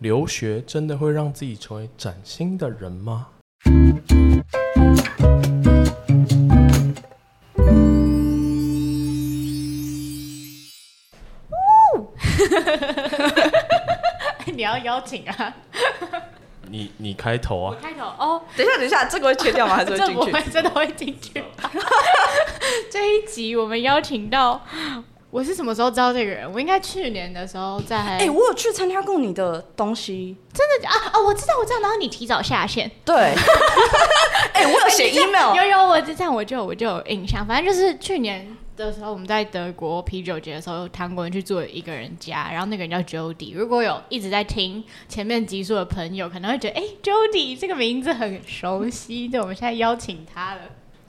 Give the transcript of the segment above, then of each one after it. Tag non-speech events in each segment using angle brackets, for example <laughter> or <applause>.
留学真的会让自己成为崭新的人吗？<laughs> 你要邀请啊？你你开头啊？我开头哦。等一下，等一下，这个会切掉吗？还是会进去？<laughs> 这不会，真的会进去。<laughs> 这一集我们邀请到，我是什么时候知道这个人？我应该去年的时候在。哎、欸，我有去参加过你的东西，真的假啊？哦，我知道，我知道。然后你提早下线。对。<laughs> 哎、欸，我有写 email。有有，我这样我就我就有印象。反正就是去年。的时候，我们在德国啤酒节的时候，谈过去住一个人家，然后那个人叫 Jody。如果有一直在听前面集数的朋友，可能会觉得，哎，Jody 这个名字很熟悉。对，我们现在邀请他了。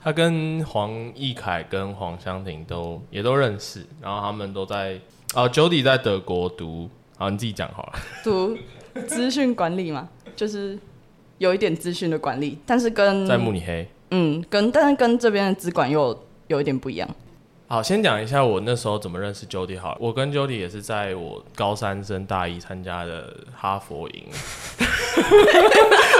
他跟黄义凯跟黄湘婷都也都认识，然后他们都在啊，Jody 在德国读，好，你自己讲好了。读资讯管理嘛，就是有一点资讯的管理，但是跟在慕尼黑，嗯，跟但是跟这边的资管又有一点不一样。好，先讲一下我那时候怎么认识 Jody。好了，我跟 Jody 也是在我高三升大一参加的哈佛营。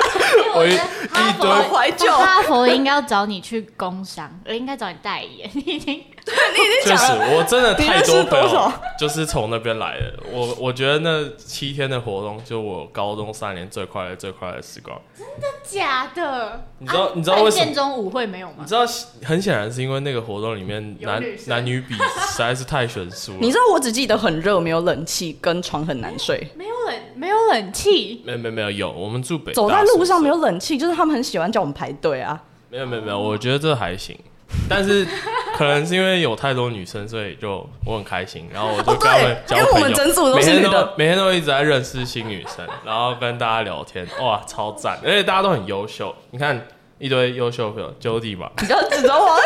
<laughs> 我一堆怀旧，哈佛应该要找你去工商，我 <laughs> 应该找你代言。你已经，对，你已经讲了。就是我真的太多朋友，<laughs> 就是从那边来的。我我觉得那七天的活动，就我高中三年最快乐、最快乐的时光。真的假的？你知道、啊、你知道为什么？建中舞会没有吗？你知道，很显然是因为那个活动里面男男女比实在是太悬殊了。你知道，我只记得很热，没有冷气，跟床很难睡。没有冷，没有冷气。没有没有没有有，我们住北。走在路上没有冷气，就是他们很喜欢叫我们排队啊。没有没有没有，我觉得这还行，但是可能是因为有太多女生，所以就我很开心，然后我就跟他们 <laughs> 交朋友。因为我们整组都是女的，每天都每天都一直在认识新女生，然后跟大家聊天，哇，超赞！而且大家都很优秀，你看一堆优秀朋友，Jody 吧，你要指着我。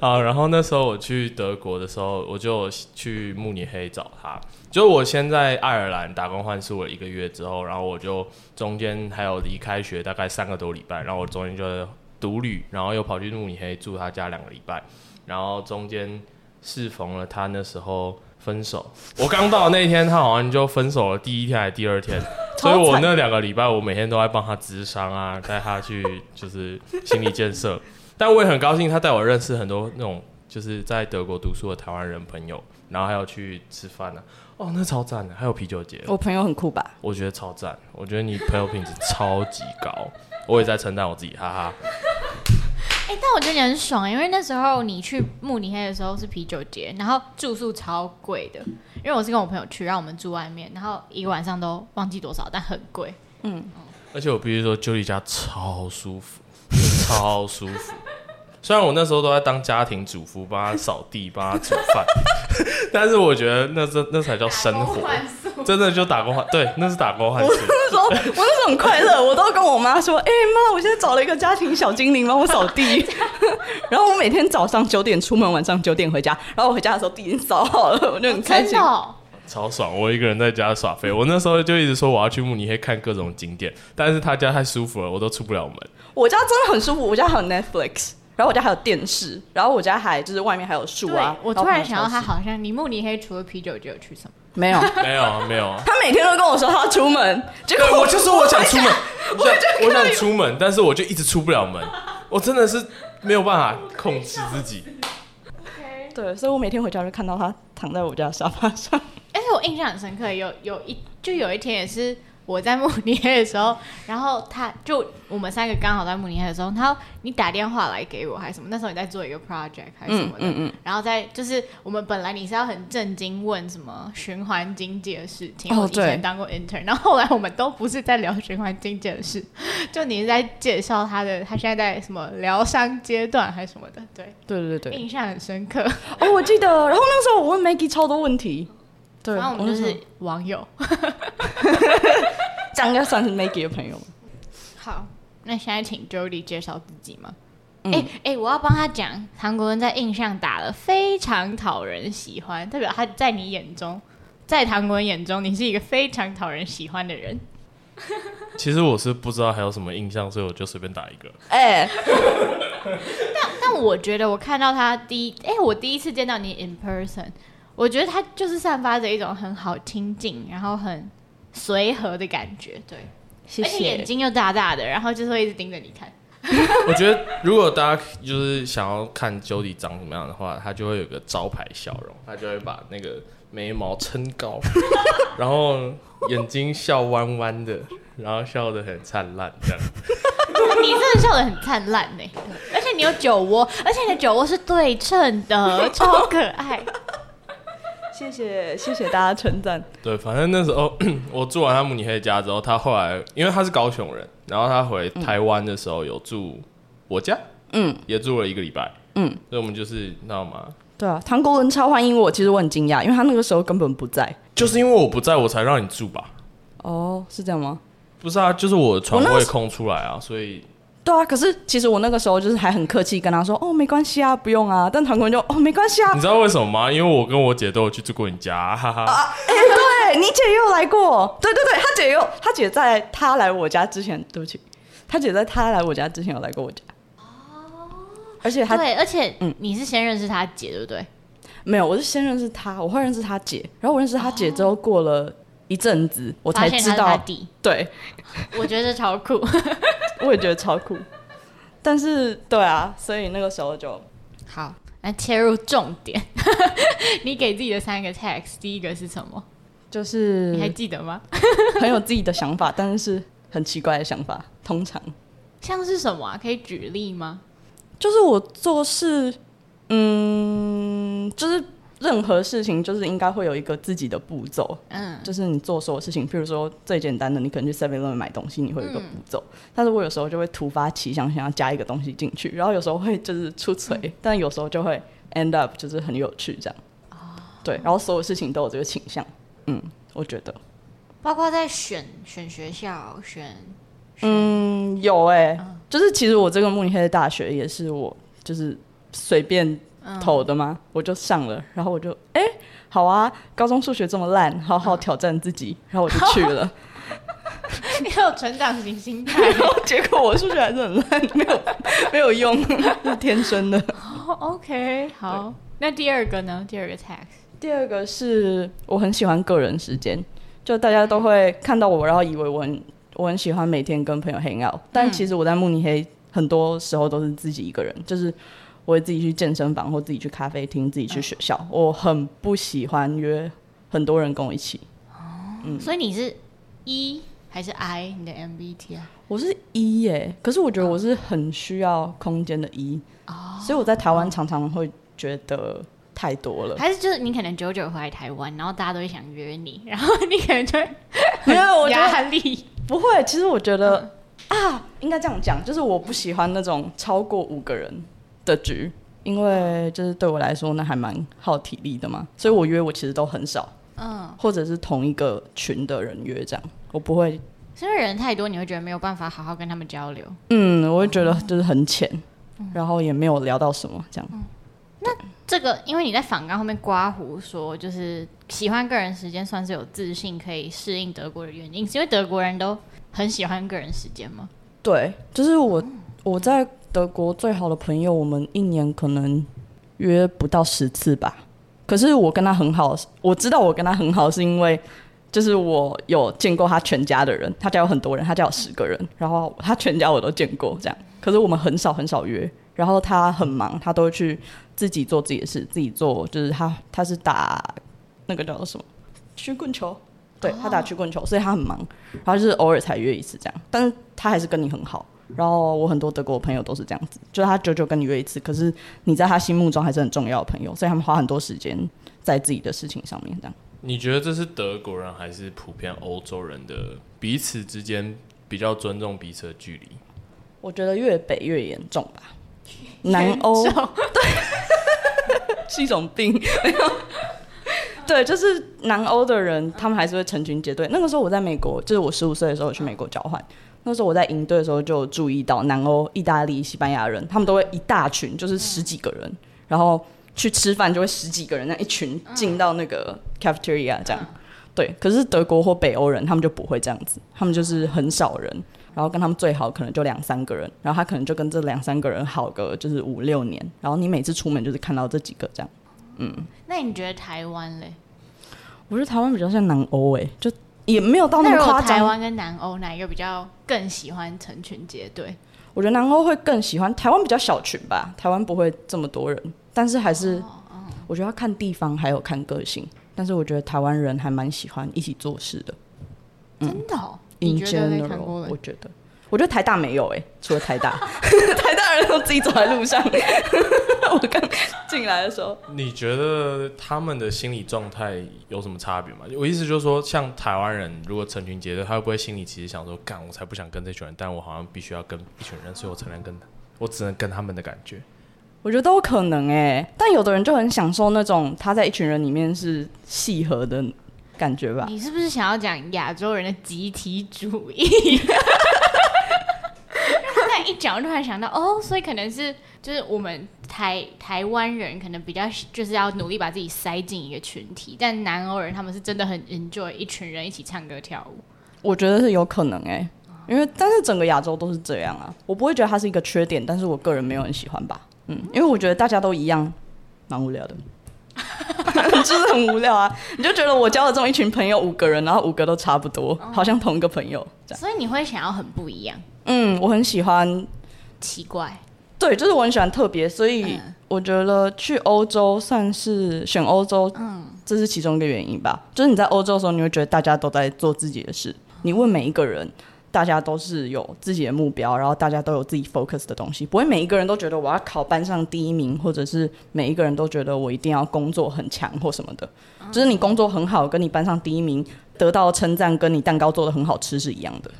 <laughs> 啊，然后那时候我去德国的时候，我就去慕尼黑找他。就我先在爱尔兰打工换宿了一个月之后，然后我就中间还有离开学大概三个多礼拜，然后我中间就独旅，然后又跑去慕尼黑住他家两个礼拜，然后中间适逢了他那时候分手。我刚到那一天，他好像就分手了，第一天还是第二天，所以我那两个礼拜我每天都在帮他咨商啊，带他去就是心理建设。但我也很高兴，他带我认识很多那种就是在德国读书的台湾人朋友，然后还有去吃饭呢、啊。哦，那超赞的，还有啤酒节。我朋友很酷吧？我觉得超赞，我觉得你朋友品质超级高，我也在称赞我自己，哈哈。<laughs> 哎、欸，但我觉得你很爽，因为那时候你去慕尼黑的时候是啤酒节，然后住宿超贵的，因为我是跟我朋友去，让我们住外面，然后一个晚上都忘记多少，但很贵。嗯，而且我必须说，Jody 家超舒服。超舒服，虽然我那时候都在当家庭主妇，帮他扫地，帮他煮饭，<laughs> 但是我觉得那这那才叫生活，真的就打工换，对，那是打工换宿。我那时候，我那时候很快乐，我都跟我妈说：“哎、欸、妈，我现在找了一个家庭小精灵帮我扫地。<laughs> ” <laughs> 然后我每天早上九点出门，晚上九点回家，然后我回家的时候地已经扫好了，我就很开心。哦超爽！我一个人在家耍废。我那时候就一直说我要去慕尼黑看各种景点，但是他家太舒服了，我都出不了门。我家真的很舒服，我家还有 Netflix，然后我家还有电视，然后我家还就是外面还有树啊。我突然想到，他好像你慕尼黑除了啤酒就有去什么？没有，没有，没有。他每天都跟我说他要出门，结果我就说我想出门，<laughs> 我想我想出门，但是我就一直出不了门，我真的是没有办法控制自己。对，所以我每天回家就看到他躺在我家沙发上。而且我印象很深刻，有有一就有一天也是我在慕尼黑的时候，然后他就我们三个刚好在慕尼黑的时候，他说你打电话来给我还是什么？那时候你在做一个 project 还是什么的？嗯嗯嗯、然后在就是我们本来你是要很震惊问什么循环经济的事情，哦、我以前当过 intern，然后后来我们都不是在聊循环经济的事，就你是在介绍他的他现在在什么疗伤阶段还是什么的？对对对对，印象很深刻。哦，我记得，然后那时候我问 Maggie 超多问题。<laughs> 然后我们就是网友，<laughs> 这样应该算是 Maggie 的朋友。好，那现在请 Jody 介绍自己吗？哎、嗯、哎、欸欸，我要帮他讲，韩国人在印象打了非常讨人喜欢，代表他在你眼中，在韩国人眼中，你是一个非常讨人喜欢的人。其实我是不知道还有什么印象，所以我就随便打一个。哎、欸，但但我觉得我看到他第一，哎、欸，我第一次见到你 in person，我觉得他就是散发着一种很好亲近，然后很随和的感觉，对，谢谢。而且眼睛又大大的，然后就是会一直盯着你看。<laughs> 我觉得如果大家就是想要看 Jody 长什么样的话，他就会有个招牌笑容，他就会把那个眉毛撑高，<laughs> 然后。眼睛笑弯弯的，然后笑得很灿烂，这样。你真的笑得很灿烂呢，而且你有酒窝，而且你的酒窝是对称的，超可爱。谢谢谢谢大家称赞。<laughs> 对，反正那时候 <clears throat> 我住完他慕尼黑家之后，他后来因为他是高雄人，然后他回台湾的时候有住我家，嗯，也住了一个礼拜，嗯，所以我们就是你知道吗？对啊，唐国人超欢迎我，其实我很惊讶，因为他那个时候根本不在。就是因为我不在，我才让你住吧？哦，是这样吗？不是啊，就是我床位空出来啊，所以。对啊，可是其实我那个时候就是还很客气跟他说，哦，没关系啊，不用啊。但韩国人就，哦，没关系啊。你知道为什么吗？因为我跟我姐都有去住过你家，哈哈。啊，哎、欸，对你姐也有来过，对对对，她姐也有，他姐在她来我家之前，对不起，她姐在她来我家之前有来过我家。哦。而且他对，而且嗯，你是先认识他姐，对不对？没有，我是先认识他，我会认识他姐，然后我认识他姐之后，过了一阵子，我才知道，对，<laughs> 我觉得超酷，我也觉得超酷，但是对啊，所以那个时候就好，来切入重点，<laughs> 你给自己的三个 text，第一个是什么？就是你还记得吗？很有自己的想法，但是是很奇怪的想法，通常像是什么啊？可以举例吗？就是我做事。嗯，就是任何事情，就是应该会有一个自己的步骤。嗯，就是你做所有事情，譬如说最简单的，你可能去 Seven Eleven 买东西，你会有一个步骤。嗯、但是我有时候就会突发奇想，想要加一个东西进去，然后有时候会就是出锤，嗯、但有时候就会 end up 就是很有趣这样。哦，对，然后所有事情都有这个倾向。嗯，我觉得，包括在选选学校选，选嗯，有哎、欸，嗯、就是其实我这个慕尼黑的大学也是我就是。随便投的吗？嗯、我就上了，然后我就哎、欸，好啊，高中数学这么烂，好好挑战自己，嗯、然后我就去了。<laughs> 你有成长型心态，<laughs> 然后结果我数学还是很烂，<laughs> 没有没有用，是天生的。Oh, OK，好，那第二个呢？第二个 text，第二个是我很喜欢个人时间，就大家都会看到我，然后以为我很我很喜欢每天跟朋友 hang out，但其实我在慕尼黑很多时候都是自己一个人，就是。我会自己去健身房，或自己去咖啡厅，自己去学校。嗯、我很不喜欢约很多人跟我一起。哦，嗯，所以你是 E 还是 I？你的 MBTI 啊？我是 E 耶，可是我觉得我是很需要空间的 E。哦，所以我在台湾常常会觉得太多了。还是就是你可能久久回来台湾，然后大家都会想约你，然后你可能就会 <laughs> 没有我压力。不会，其实我觉得、嗯、啊，应该这样讲，就是我不喜欢那种超过五个人的局，因为就是对我来说，那还蛮耗体力的嘛，所以我约我其实都很少，嗯，或者是同一个群的人约这样，我不会，是因为人太多，你会觉得没有办法好好跟他们交流，嗯，我会觉得就是很浅，嗯、然后也没有聊到什么这样。嗯、那这个，因为你在访刚后面刮胡说，就是喜欢个人时间，算是有自信可以适应德国的原因，是因为德国人都很喜欢个人时间吗？对，就是我、嗯、我在。德国最好的朋友，我们一年可能约不到十次吧。可是我跟他很好，我知道我跟他很好，是因为就是我有见过他全家的人，他家有很多人，他家有十个人，然后他全家我都见过这样。可是我们很少很少约，然后他很忙，他都去自己做自己的事，自己做就是他他是打那个叫做什么曲棍球，对，他打曲棍球，所以他很忙，然后就是偶尔才约一次这样，但是他还是跟你很好。然后我很多德国朋友都是这样子，就是他久久跟你约一次，可是你在他心目中还是很重要的朋友，所以他们花很多时间在自己的事情上面。这样，你觉得这是德国人还是普遍欧洲人的彼此之间比较尊重彼此的距离？我觉得越北越严重吧。<laughs> 南欧对，是一种病。对，就是南欧的人，他们还是会成群结队。那个时候我在美国，就是我十五岁的时候我去美国交换。那时候我在营队的时候就注意到，南欧、意大利、西班牙人，他们都会一大群，就是十几个人，然后去吃饭就会十几个人，那一群进到那个 cafeteria 这样。对，可是德国或北欧人，他们就不会这样子，他们就是很少人，然后跟他们最好可能就两三个人，然后他可能就跟这两三个人好个就是五六年，然后你每次出门就是看到这几个这样。嗯，那你觉得台湾嘞？我觉得台湾比较像南欧诶，就。也没有到那么夸张。台湾跟南欧哪一个比较更喜欢成群结队？我觉得南欧会更喜欢，台湾比较小群吧。台湾不会这么多人，但是还是，我觉得要看地方还有看个性。但是我觉得台湾人还蛮喜欢一起做事的。真的，In general，我觉得。我觉得台大没有哎、欸，除了台大，<laughs> <laughs> 台大人都自己走在路上。<laughs> 我刚进来的时候，你觉得他们的心理状态有什么差别吗？我意思就是说，像台湾人如果成群结队，他会不会心里其实想说，干我才不想跟这群人，但我好像必须要跟一群人，所以我才能跟，我只能跟他们的感觉。我觉得都有可能哎、欸，但有的人就很享受那种他在一群人里面是契合的感觉吧。你是不是想要讲亚洲人的集体主义？<laughs> 一讲，突然想到，哦，所以可能是就是我们台台湾人可能比较就是要努力把自己塞进一个群体，但南欧人他们是真的很 enjoy 一群人一起唱歌跳舞。我觉得是有可能哎、因为但是整个亚洲都是这样啊，我不会觉得它是一个缺点，但是我个人没有很喜欢吧，嗯，因为我觉得大家都一样，蛮无聊的，<laughs> 就是很无聊啊，你就觉得我交了这么一群朋友五个人，然后五个都差不多，好像同一个朋友这样，所以你会想要很不一样。嗯，我很喜欢奇怪，对，就是我很喜欢特别，所以我觉得去欧洲算是选欧洲，嗯，这是其中一个原因吧。就是你在欧洲的时候，你会觉得大家都在做自己的事，你问每一个人，大家都是有自己的目标，然后大家都有自己 focus 的东西，不会每一个人都觉得我要考班上第一名，或者是每一个人都觉得我一定要工作很强或什么的。就是你工作很好，跟你班上第一名得到称赞，跟你蛋糕做的很好吃是一样的。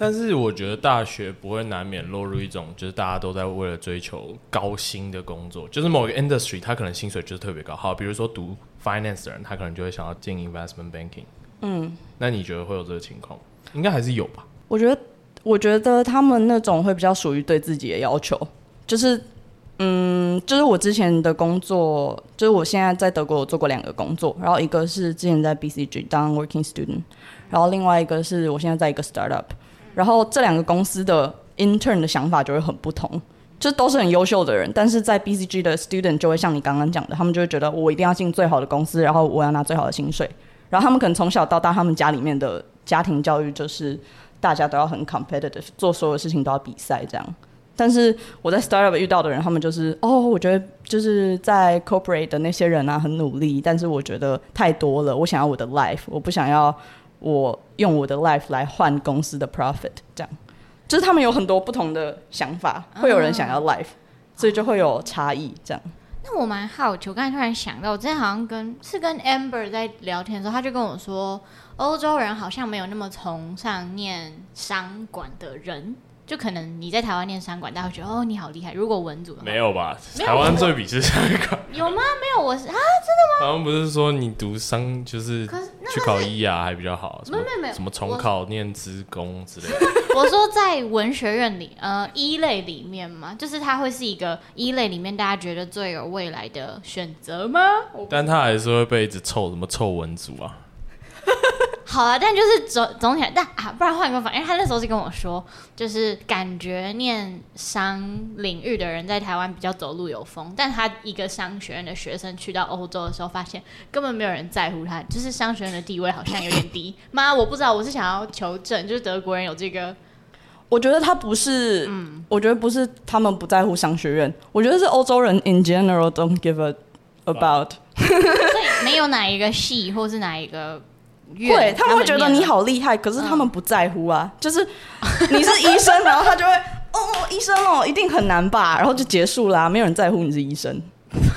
但是我觉得大学不会难免落入一种，就是大家都在为了追求高薪的工作，就是某一个 industry，他可能薪水就是特别高。好，比如说读 finance 的人，他可能就会想要进 investment banking。嗯，那你觉得会有这个情况？应该还是有吧？我觉得，我觉得他们那种会比较属于对自己的要求，就是，嗯，就是我之前的工作，就是我现在在德国我做过两个工作，然后一个是之前在 BCG 当 working student，然后另外一个是我现在在一个 startup。然后这两个公司的 intern 的想法就会很不同，就都是很优秀的人，但是在 BCG 的 student 就会像你刚刚讲的，他们就会觉得我一定要进最好的公司，然后我要拿最好的薪水，然后他们可能从小到大，他们家里面的家庭教育就是大家都要很 competitive，做所有事情都要比赛这样。但是我在 startup 遇到的人，他们就是哦，我觉得就是在 corporate 的那些人啊很努力，但是我觉得太多了，我想要我的 life，我不想要。我用我的 life 来换公司的 profit，这样，就是他们有很多不同的想法，会有人想要 life，所以就会有差异，这样。那我蛮好奇，我刚才突然想到，我之前好像跟是跟 Amber 在聊天的时候，他就跟我说，欧洲人好像没有那么崇尚念商管的人。就可能你在台湾念商管，大家会觉得哦，你好厉害。如果文组的话，没有吧？台湾最鄙视商管有吗？没有，我是啊，真的吗？台湾不是说你读商就是去考医啊还比较好？没有没有没有，什么重考念资工之类的。<laughs> 我说在文学院里，呃，一类里面嘛，就是它会是一个一类里面大家觉得最有未来的选择吗？但他还是会被一直臭什么臭文组啊。好啊，但就是总总体来，但啊，不然换个方，因为他那时候是跟我说，就是感觉念商领域的人在台湾比较走路有风，但他一个商学院的学生去到欧洲的时候，发现根本没有人在乎他，就是商学院的地位好像有点低。妈，我不知道，我是想要求证，就是德国人有这个，我觉得他不是，嗯，我觉得不是他们不在乎商学院，我觉得是欧洲人 in general don't give a about，<laughs> 所以没有哪一个系或是哪一个。会，他们会觉得你好厉害，可是他们不在乎啊。嗯、就是你是医生，<laughs> 然后他就会哦，医生哦，一定很难吧，然后就结束啦，没有人在乎你是医生。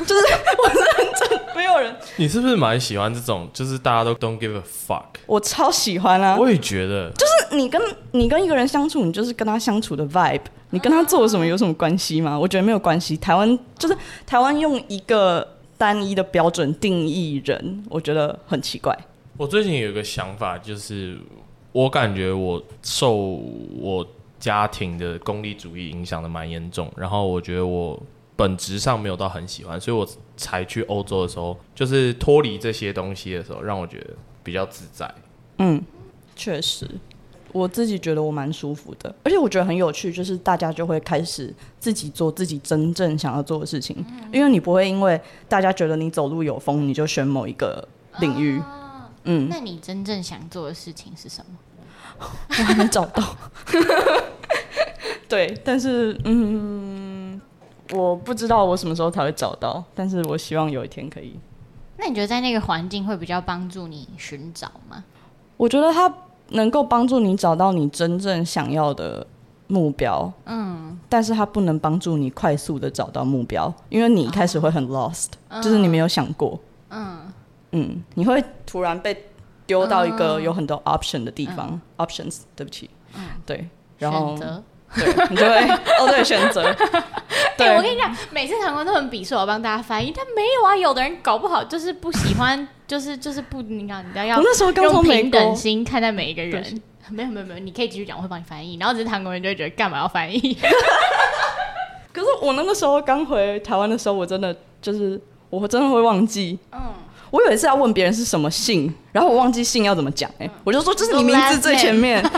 就是 <laughs> 我认真，没有人。<laughs> 你是不是蛮喜欢这种？就是大家都 don't give a fuck。我超喜欢啊！我也觉得，就是你跟你跟一个人相处，你就是跟他相处的 vibe。你跟他做什么有什么关系吗？我觉得没有关系。台湾就是台湾用一个。单一的标准定义人，我觉得很奇怪。我最近有一个想法，就是我感觉我受我家庭的功利主义影响的蛮严重，然后我觉得我本质上没有到很喜欢，所以我才去欧洲的时候，就是脱离这些东西的时候，让我觉得比较自在。嗯，确实。我自己觉得我蛮舒服的，而且我觉得很有趣，就是大家就会开始自己做自己真正想要做的事情，嗯、因为你不会因为大家觉得你走路有风，你就选某一个领域。哦、嗯，那你真正想做的事情是什么？我还没找到。对，但是嗯，我不知道我什么时候才会找到，但是我希望有一天可以。那你觉得在那个环境会比较帮助你寻找吗？我觉得它。能够帮助你找到你真正想要的目标，嗯，但是它不能帮助你快速的找到目标，因为你一开始会很 lost，嗯，就是你没有想过，嗯嗯，你会突然被丢到一个有很多 option 的地方，嗯，options，对不起，嗯，对，然后。对，你就会哦，对，选择。<laughs> 对、欸，我跟你讲，每次唐官都很鄙视我帮大家翻译，但没有啊，有的人搞不好就是不喜欢，<laughs> 就是就是不，你看，你要那时候用平等心看待每一个人。没有没有没有，你可以继续讲，我会帮你翻译。然后只是唐国人就会觉得干嘛要翻译？<laughs> 可是我那个时候刚回台湾的时候，我真的就是我真的会忘记。嗯，我有一次要问别人是什么姓，然后我忘记姓要怎么讲，哎，我就说这是你名字最前面。<laughs>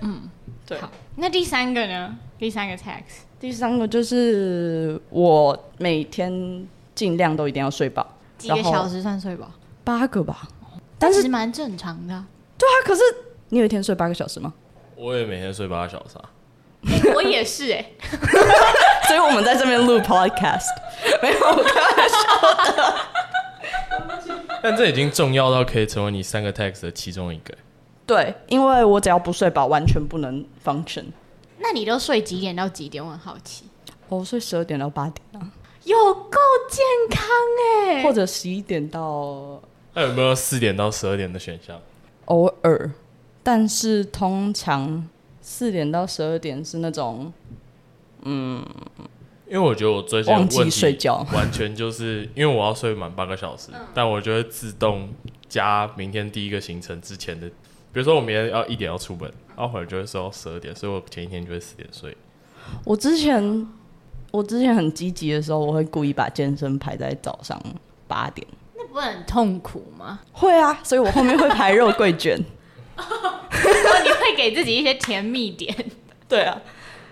嗯，对那第三个呢？第三个 tax，第三个就是我每天尽量都一定要睡饱，几个小时算睡饱？八个吧，但是蛮正常的。对啊，可是你有一天睡八个小时吗？我也每天睡八个小时啊。<laughs> 我也是哎，<laughs> 所以我们在这边录 podcast，没有我开玩笑的。<laughs> 但这已经重要到可以成为你三个 text 的其中一个。对，因为我只要不睡饱，完全不能 function。那你都睡几点到几点？我很好奇。我睡十二点到八点啊，有够健康哎！或者十一点到……那有没有四点到十二点的选项？偶尔，但是通常四点到十二点是那种……嗯，因为我觉得我最近忘记睡觉，完全就是因为我要睡满八个小时，嗯、但我就会自动加明天第一个行程之前的。比如说，我明天要一点要出门，然后回来就会睡到十二点，所以我前一天就会四点睡。我之前我之前很积极的时候，我会故意把健身排在早上八点。那不会很痛苦吗？会啊，所以我后面会排肉桂卷。<laughs> 你会给自己一些甜蜜点。对啊，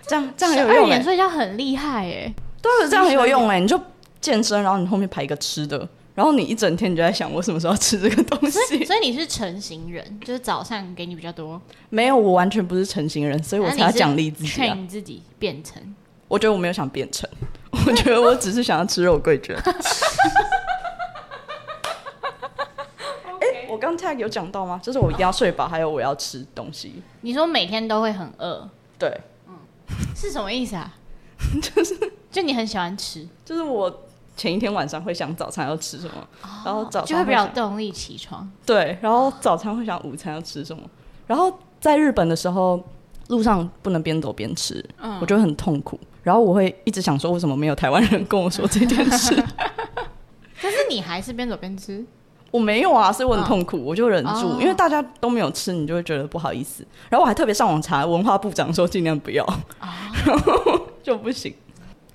这样这样很有用，欸。睡觉很厉害哎，欸，对，这样很有用哎，欸，你就健身，然后你后面排一个吃的。然后你一整天你就在想，我什么时候要吃这个东西？所以，所以你是成型人，就是早上给你比较多。没有，我完全不是成型人，所以我才要奖励自己啊。劝自己变成。我觉得我没有想变成，<laughs> 我觉得我只是想要吃肉桂卷。<laughs> 哎、欸，我刚 tag 有讲到吗？就是我一定要睡饱，还有我要吃东西。你说每天都会很饿？对，嗯，是什么意思啊？<laughs> 就是就你很喜欢吃，就是我。前一天晚上会想早餐要吃什么，哦、然后早餐就会比较动力起床。对，然后早餐会想午餐要吃什么，然后在日本的时候路上不能边走边吃，嗯、我觉得很痛苦。然后我会一直想说，为什么没有台湾人跟我说这件事？<laughs> 但是你还是边走边吃？我没有啊，所以我很痛苦，哦、我就忍住，哦、因为大家都没有吃，你就会觉得不好意思。然后我还特别上网查文化部长说尽量不要，哦、然 <laughs> 后就不行。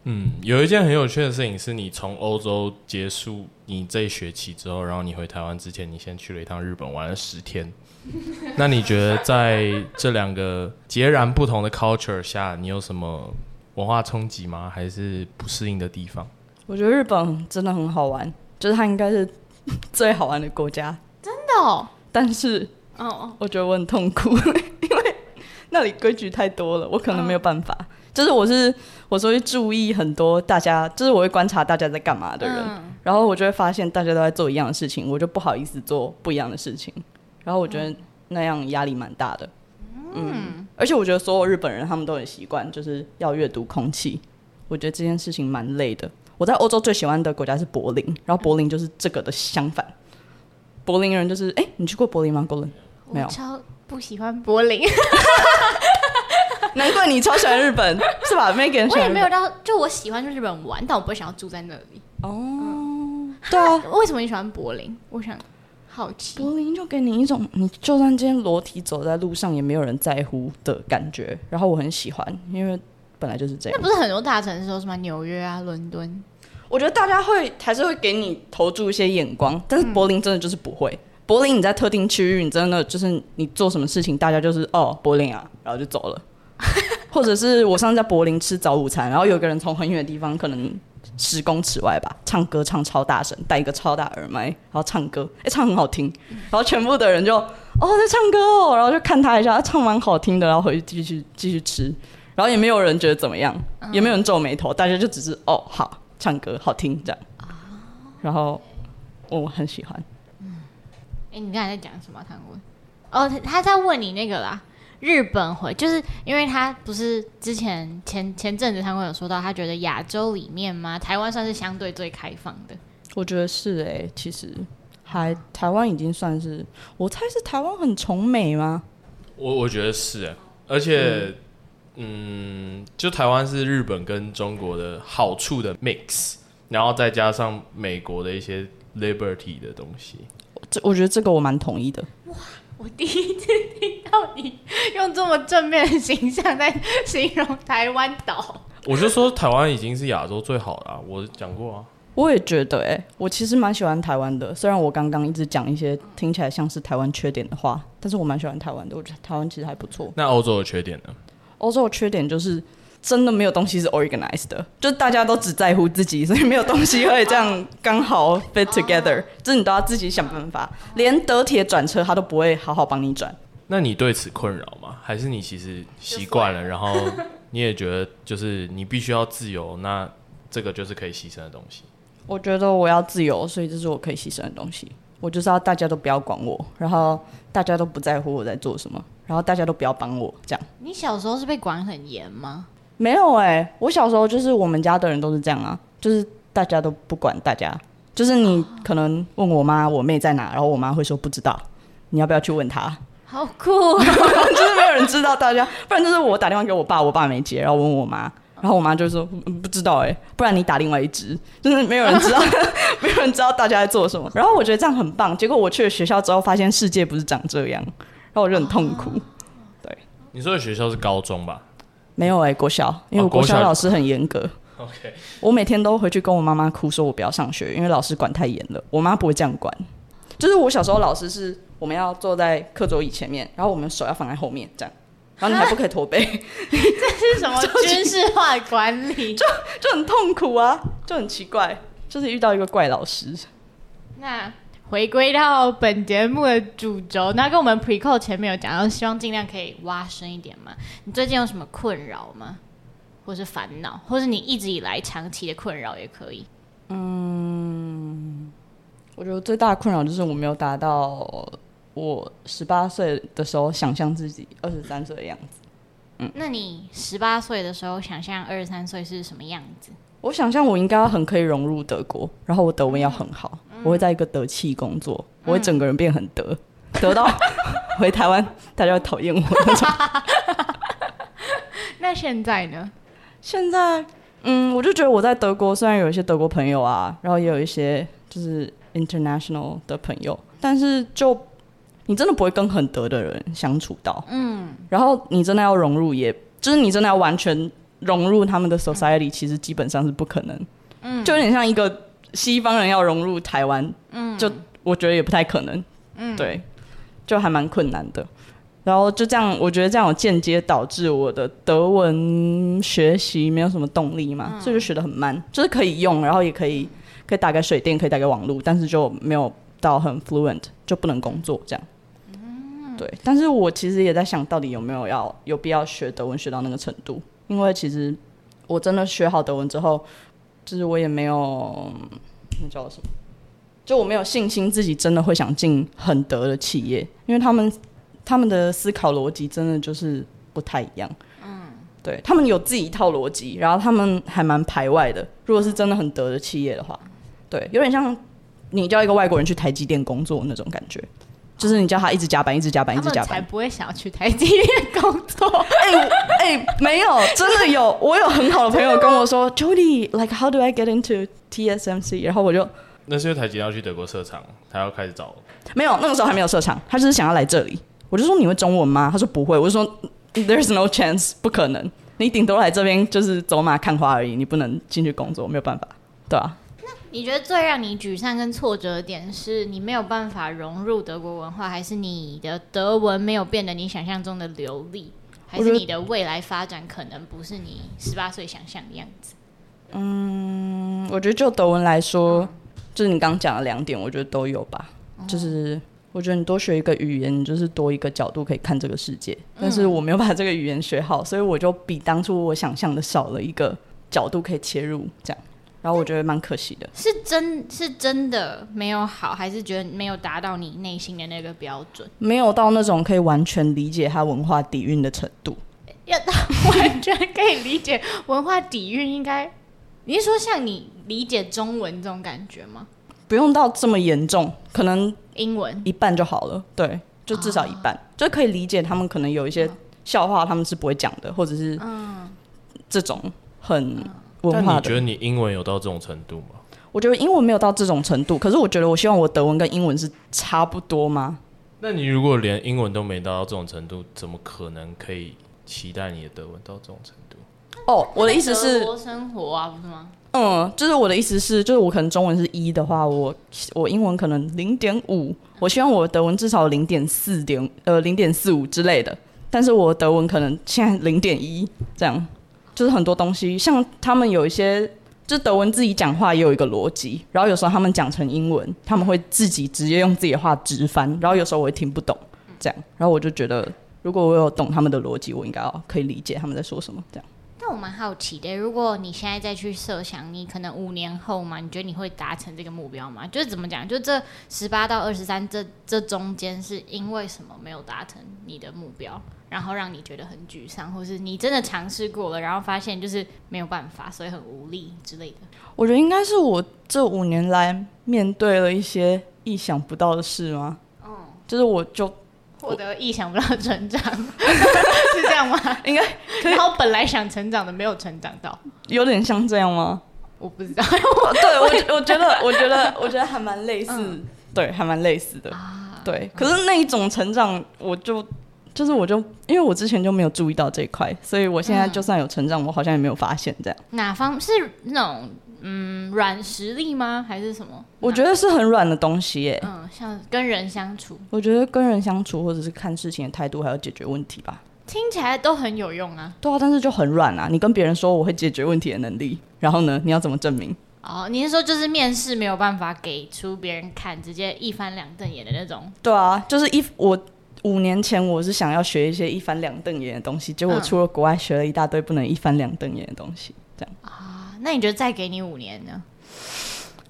嗯，有一件很有趣的事情是，你从欧洲结束你这一学期之后，然后你回台湾之前，你先去了一趟日本，玩了十天。<laughs> 那你觉得在这两个截然不同的 culture 下，你有什么文化冲击吗？还是不适应的地方？我觉得日本真的很好玩，就是它应该是 <laughs> 最好玩的国家。真的哦？但是，哦，我觉得我很痛苦，<laughs> 因为那里规矩太多了，我可能没有办法。嗯。就是我是我所以注意很多大家，就是我会观察大家在干嘛的人，嗯、然后我就会发现大家都在做一样的事情，我就不好意思做不一样的事情，然后我觉得那样压力蛮大的，嗯，嗯，而且我觉得所有日本人他们都很习惯就是要阅读空气，我觉得这件事情蛮累的。我在欧洲最喜欢的国家是柏林，然后柏林就是这个的相反，柏林人就是哎、欸，你去过柏林吗？柏林没有，超不喜欢柏林。难怪你超喜欢日本，是吧？<laughs> Megan，我也没有到，就我喜欢去日本玩，但我不会想要住在那里。哦，嗯、对啊，为什么你喜欢柏林？我想好奇。柏林就给你一种，你就算今天裸体走在路上，也没有人在乎的感觉。然后我很喜欢，因为本来就是这样。那不是很多大城市都是吗？纽约啊，伦敦。我觉得大家会还是会给你投注一些眼光，但是柏林真的就是不会。嗯、柏林你在特定区域，你真的就是你做什么事情，大家就是哦柏林啊，然后就走了。<laughs> 或者是我上次在柏林吃早午餐，然后有个人从很远的地方，可能十公尺外吧，唱歌唱超大声，戴一个超大耳麦，然后唱歌，哎、欸，唱很好听，然后全部的人就哦在唱歌哦，然后就看他一下，他唱蛮好听的，然后回去继续继续吃，然后也没有人觉得怎么样，也没有人皱眉头，大家就只是哦好唱歌好听这样，然后我很喜欢。嗯，哎、欸，你刚才在讲什么？他问，哦，他在问你那个啦。日本回就是因为他不是之前前前阵子他会有说到，他觉得亚洲里面嘛，台湾算是相对最开放的。我觉得是哎、欸，其实还台湾已经算是，我猜是台湾很崇美吗？我我觉得是哎，而且嗯，嗯，就台湾是日本跟中国的好处的 mix，然后再加上美国的一些 liberty 的东西，这我觉得这个我蛮同意的。哇。我第一次听到你用这么正面的形象在形容台湾岛，我就说台湾已经是亚洲最好的啊，我讲过啊。我也觉得、欸，哎，我其实蛮喜欢台湾的，虽然我刚刚一直讲一些听起来像是台湾缺点的话，但是我蛮喜欢台湾的，我觉得台湾其实还不错。那欧洲的缺点呢？欧洲的缺点就是。真的没有东西是 organized 的，就大家都只在乎自己，所以没有东西会这样刚好 fit together。这你都要自己想办法，连德铁转车他都不会好好帮你转。那你对此困扰吗？还是你其实习惯了，然后你也觉得就是你必须要自由，那这个就是可以牺牲的东西？我觉得我要自由，所以这是我可以牺牲的东西。我就是要大家都不要管我，然后大家都不在乎我在做什么，然后大家都不要帮我这样。你小时候是被管很严吗？没有哎、欸，我小时候就是我们家的人都是这样啊，就是大家都不管大家，就是你可能问我妈我妹在哪，然后我妈会说不知道，你要不要去问她？好酷、喔，<laughs> 就是没有人知道大家，不然就是我打电话给我爸，我爸没接，然后问我妈，然后我妈就说不知道哎、欸，不然你打另外一支，就是没有人知道，<laughs> 没有人知道大家在做什么。然后我觉得这样很棒，结果我去了学校之后，发现世界不是长这样，然后我就很痛苦。对，你说的学校是高中吧？没有哎、欸，国小，因为我国小老师很严格。哦、OK，我每天都回去跟我妈妈哭，说我不要上学，因为老师管太严了。我妈不会这样管，就是我小时候老师是我们要坐在课桌椅前面，然后我们手要放在后面这样，然后你还不可以驼背。<laughs> 这是什么军事化管理？<laughs> 就就很痛苦啊，就很奇怪，就是遇到一个怪老师。那。回归到本节目的主轴，那跟我们 pre-call 前面有讲到，希望尽量可以挖深一点嘛。你最近有什么困扰吗？或是烦恼，或是你一直以来长期的困扰也可以。嗯，我觉得最大的困扰就是我没有达到我十八岁的时候想象自己二十三岁的样子。嗯，那你十八岁的时候想象二十三岁是什么样子？我想象我应该很可以融入德国，然后我德文要很好。我会在一个德企工作，我会整个人变很德，嗯、<laughs> 德到 <laughs> 回台湾大家会讨厌我那种。<laughs> 那现在呢？现在，嗯，我就觉得我在德国虽然有一些德国朋友啊，然后也有一些就是 international 的朋友，但是就你真的不会跟很德的人相处到，嗯，然后你真的要融入也，也就是你真的要完全融入他们的 society，其实基本上是不可能，嗯，就有点像一个。西方人要融入台湾，嗯，就我觉得也不太可能，嗯，对，就还蛮困难的。然后就这样，我觉得这样有间接导致我的德文学习没有什么动力嘛，嗯，所以就学得很慢，就是可以用，然后也可以可以打开水电，可以打开网络，但是就没有到很 fluent，就不能工作这样。嗯，对。但是我其实也在想到底有没有要有必要学德文学到那个程度，因为其实我真的学好德文之后。就是我也没有，那叫什么？就我没有信心自己真的会想进很德的企业，因为他们他们的思考逻辑真的就是不太一样。嗯，对，他们有自己一套逻辑，然后他们还蛮排外的。如果是真的很德的企业的话，对，有点像你叫一个外国人去台积电工作那种感觉。就是你叫他一直加班，一直加班，一直加班，才不会想要去台积电工作。哎 <laughs> 哎、欸欸，没有，真的有，我有很好的朋友跟我说，<laughs> Jody，like how do I get into TSMC？然后我就，那是因为台积要去德国设厂，他要开始找。没有，那个时候还没有设厂，他就是想要来这里。我就说你会中文吗？他说不会。我就说 There's no chance，不可能。你顶多来这边就是走马看花而已，你不能进去工作，没有办法，对啊。你觉得最让你沮丧跟挫折的点是你没有办法融入德国文化，还是你的德文没有变得你想象中的流利，还是你的未来发展可能不是你十八岁想象的样子？嗯，我觉得就德文来说，就是你刚刚讲的两点，我觉得都有吧，就是。我觉得你多学一个语言，你就是多一个角度可以看这个世界。但是我没有把这个语言学好，所以我就比当初我想象的少了一个角度可以切入，这样。然后我觉得蛮可惜的。是真是真的没有好，还是觉得没有达到你内心的那个标准？没有到那种可以完全理解他文化底蕴的程度。要到完全可以理解文化底蕴，应该你是说像你理解中文这种感觉吗？不用到这么严重，可能英文一半就好了。对，就至少一半，哦、就可以理解他们可能有一些笑话，他们是不会讲的，或者是这种很文化。但你觉得你英文有到这种程度吗？我觉得英文没有到这种程度，可是我觉得我希望我德文跟英文是差不多吗？那你如果连英文都没达到这种程度，怎么可能可以期待你的德文到这种程度？哦，我的意思是，生活啊，不是吗？嗯，就是我的意思是，就是我可能中文是一的话，我我英文可能零点五，我希望我德文至少零点四点呃零点四五之类的，但是我德文可能现在零点一这样，就是很多东西，像他们有一些，就是德文自己讲话也有一个逻辑，然后有时候他们讲成英文，他们会自己直接用自己的话直翻，然后有时候我会听不懂，这样，然后我就觉得如果我有懂他们的逻辑，我应该可以理解他们在说什么，这样。那我蛮好奇的，如果你现在再去设想，你可能五年后嘛，你觉得你会达成这个目标吗？就是怎么讲，就这十八到二十三这这中间是因为什么没有达成你的目标，然后让你觉得很沮丧，或是你真的尝试过了，然后发现就是没有办法，所以很无力之类的？我觉得应该是我这五年来面对了一些意想不到的事吗？嗯，就是我就。获得意想不到的成长，<laughs> 是这样吗？应该。然后本来想成长的没有成长到，有点像这样吗？我不知道。<laughs> 对，我 <laughs> 我觉得，我觉得，我觉得还蛮类似，嗯、对，还蛮类似的。啊、对，可是那一种成长，我就就是我就因为我之前就没有注意到这一块，所以我现在就算有成长，我好像也没有发现这样。哪方是那种？嗯，软实力吗？还是什么？我觉得是很软的东西耶。嗯，像跟人相处，我觉得跟人相处，或者是看事情的态度，还有解决问题吧。听起来都很有用啊。对啊，但是就很软啊。你跟别人说我会解决问题的能力，然后呢，你要怎么证明？哦，你是说就是面试没有办法给出别人看，直接一翻两瞪眼的那种？对啊，就是一我五年前我是想要学一些一翻两瞪眼的东西，结果我出了国外学了一大堆不能一翻两瞪眼的东西，这样啊。那你觉得再给你五年呢？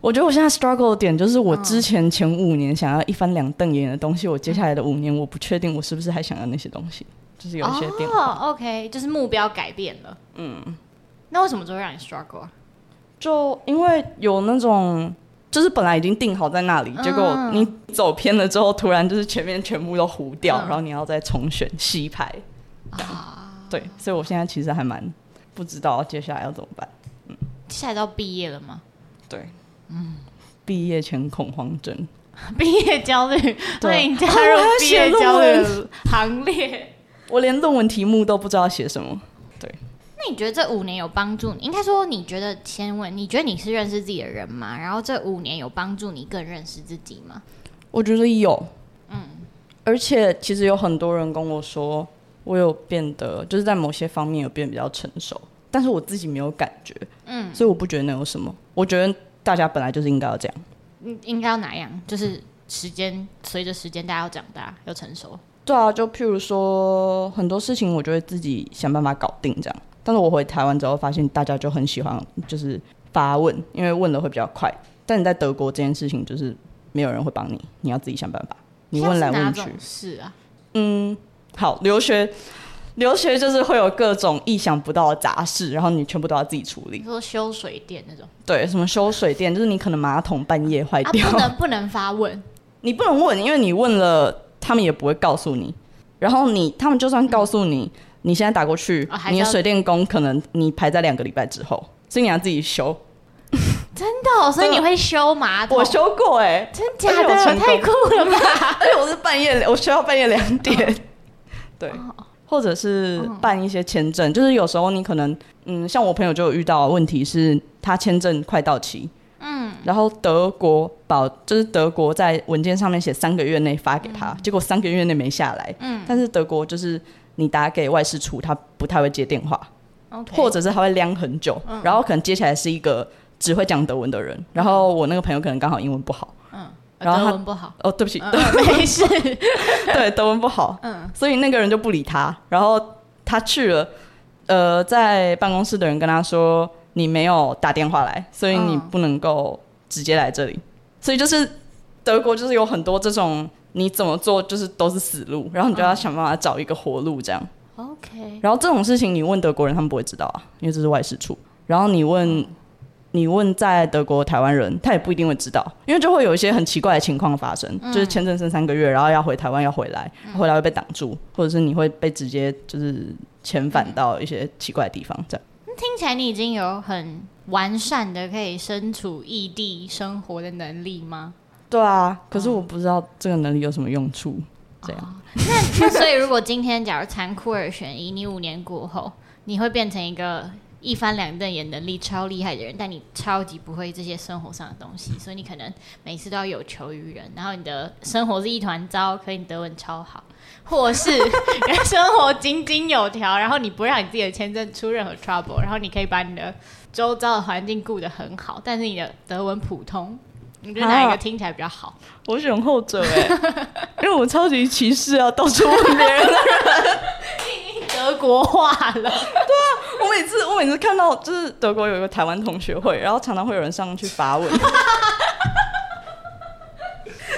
我觉得我现在 struggle 的点就是我之前前五年想要一翻两瞪眼的东西，我接下来的五年我不确定我是不是还想要那些东西，就是有一些变化。哦，OK，就是目标改变了。嗯，那为什么就会让你 struggle 啊？就因为有那种，就是本来已经定好在那里，结果你走偏了之后，突然就是前面全部都糊掉，然后你要再重选洗牌。啊，对，所以我现在其实还蛮不知道接下来要怎么办。嗯现在到毕业了吗？对，嗯，毕业前恐慌症，<laughs> 毕业焦虑，欢迎加入 <laughs> 毕业焦虑行列。我连论文题目都不知道写什么。对，那你觉得这五年有帮助你？应该说，你觉得先问，你觉得你是认识自己的人吗？然后这五年有帮助你更认识自己吗？我觉得有，嗯，而且其实有很多人跟我说，我有变得，就是在某些方面有变得比较成熟。但是我自己没有感觉，嗯，所以我不觉得那有什么。我觉得大家本来就是应该要这样，应应该要哪样？就是时间随着时间，大家要长大，要成熟。对啊，就譬如说很多事情，我就会自己想办法搞定这样。但是我回台湾之后，发现大家就很喜欢就是发问，因为问的会比较快。但你在德国这件事情，就是没有人会帮你，你要自己想办法。你问来问去是啊，嗯，好，留学。留学就是会有各种意想不到的杂事，然后你全部都要自己处理。说修水电那种。对，什么修水电，就是你可能马桶半夜坏掉。啊，不能不能发问。你不能问，因为你问了，他们也不会告诉你。然后你，他们就算告诉你，嗯、你现在打过去，哦、你的水电工可能你排在两个礼拜之后，所以你要自己修。<laughs> 真的、哦，所以你会修马桶？我修过哎、欸，真假的？太酷了吧！<laughs> 而且我是半夜，我修到半夜两点。对，或者是办一些签证，就是有时候你可能，嗯，像我朋友就有遇到问题是，他签证快到期，嗯，然后德国保就是德国在文件上面写三个月内发给他，结果三个月内没下来，嗯，但是德国就是你打给外事处，他不太会接电话或者是他会晾很久，然后可能接起来是一个只会讲德文的人，然后我那个朋友可能刚好英文不好。嗯然后他德文不好。哦，对不起，嗯、没事，<laughs> 对，德文不好，嗯，所以那个人就不理他，然后他去了，呃，在办公室的人跟他说，你没有打电话来，所以你不能够直接来这里，嗯、所以就是德国就是有很多这种你怎么做就是都是死路，然后你就要想办法找一个活路这样，OK，然后这种事情你问德国人他们不会知道啊，因为这是外事处，然后你问。你问在德国台湾人，他也不一定会知道，因为就会有一些很奇怪的情况发生，嗯、就是签证剩三个月，然后要回台湾要回来，回来会被挡住，或者是你会被直接就是遣返到一些奇怪的地方，这样。听起来你已经有很完善的可以身处异地生活的能力吗？对啊，可是我不知道这个能力有什么用处。这样，那那所以如果今天假如残酷二选一，你五年过后你会变成一个？一翻两瞪眼能力超厉害的人，但你超级不会这些生活上的东西，所以你可能每次都要有求于人，然后你的生活是一团糟，可以你德文超好，或是生活井井有条，然后你不让你自己的签证出任何 trouble，然后你可以把你的周遭的环境顾得很好，但是你的德文普通，你觉得哪一个听起来比较好？啊、我选后者哎，<laughs> 因为我超级歧视啊到处问别人。的人。德国化了，对啊，我每次我每次看到就是德国有一个台湾同学会，然后常常会有人上去发问，<laughs>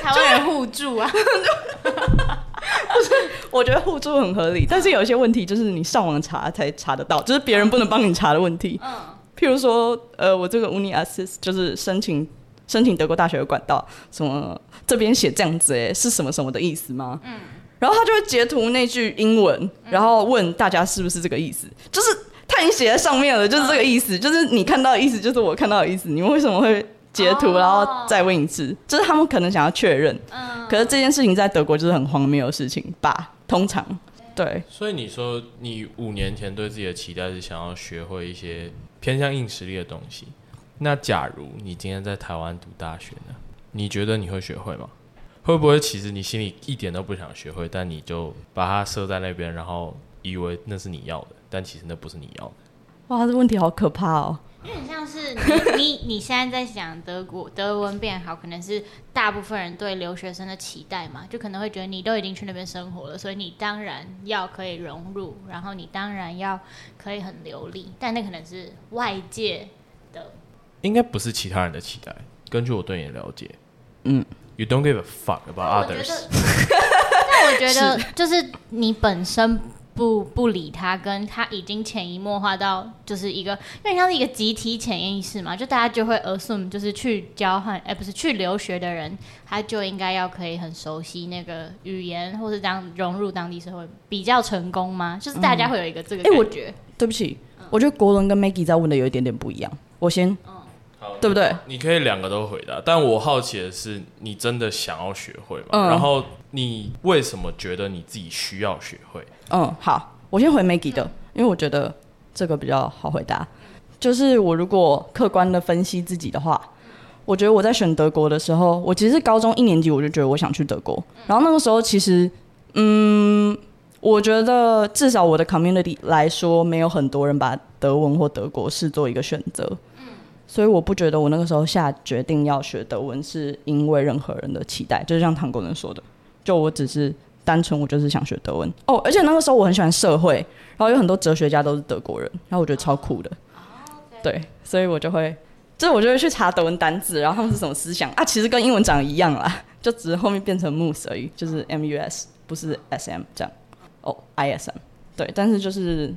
台湾人互助啊，<laughs> 不是，我觉得互助很合理，但是有一些问题就是你上网查才查得到，就是别人不能帮你查的问题，嗯，譬如说，呃，我这个 Uni Assist 就是申请申请德国大学的管道，什么这边写这样子，哎，是什么什么的意思吗？嗯。然后他就会截图那句英文，然后问大家是不是这个意思？就是他已经写在上面了，就是这个意思，就是你看到的意思，就是我看到的意思。你们为什么会截图，然后再问一次？就是他们可能想要确认。可是这件事情在德国就是很荒谬的事情吧？通常，对。所以你说你五年前对自己的期待是想要学会一些偏向硬实力的东西。那假如你今天在台湾读大学呢？你觉得你会学会吗？会不会其实你心里一点都不想学会，但你就把它设在那边，然后以为那是你要的，但其实那不是你要的。哇，这问题好可怕哦！有点像是你你你现在在讲德国德文变好，可能是大部分人对留学生的期待嘛，就可能会觉得你都已经去那边生活了，所以你当然要可以融入，然后你当然要可以很流利，但那可能是外界的，应该不是其他人的期待。根据我对你的了解，嗯。You don't give a fuck about others。<laughs> 但我觉得，就是你本身不不理他，跟他已经潜移默化到就是一个，因为像是一个集体潜意识嘛，就大家就会 assume，就是去交换，哎、欸，不是去留学的人，他就应该要可以很熟悉那个语言，或是当融入当地社会比较成功吗？就是大家会有一个这个感觉。哎、嗯欸，我觉得，对不起，嗯、我觉得国伦跟 Maggie 在问的有一点点不一样。我先。嗯对不对？你可以两个都回答，但我好奇的是，你真的想要学会吗？嗯、然后你为什么觉得你自己需要学会？嗯，好，我先回 Maggie 的，因为我觉得这个比较好回答。就是我如果客观的分析自己的话，我觉得我在选德国的时候，我其实是高中一年级我就觉得我想去德国，然后那个时候其实，嗯，我觉得至少我的 community 来说，没有很多人把德文或德国视作一个选择。所以我不觉得我那个时候下决定要学德文是因为任何人的期待，就是像唐国人说的，就我只是单纯我就是想学德文。哦，而且那个时候我很喜欢社会，然后有很多哲学家都是德国人，然后我觉得超酷的，对，所以我就会，就是我就会去查德文单字，然后他们是什么思想？啊，其实跟英文长得一样啦，<laughs> 就只是后面变成 mus 而已，就是 M U S 不是 S M 这样，哦 I S M，对，但是就是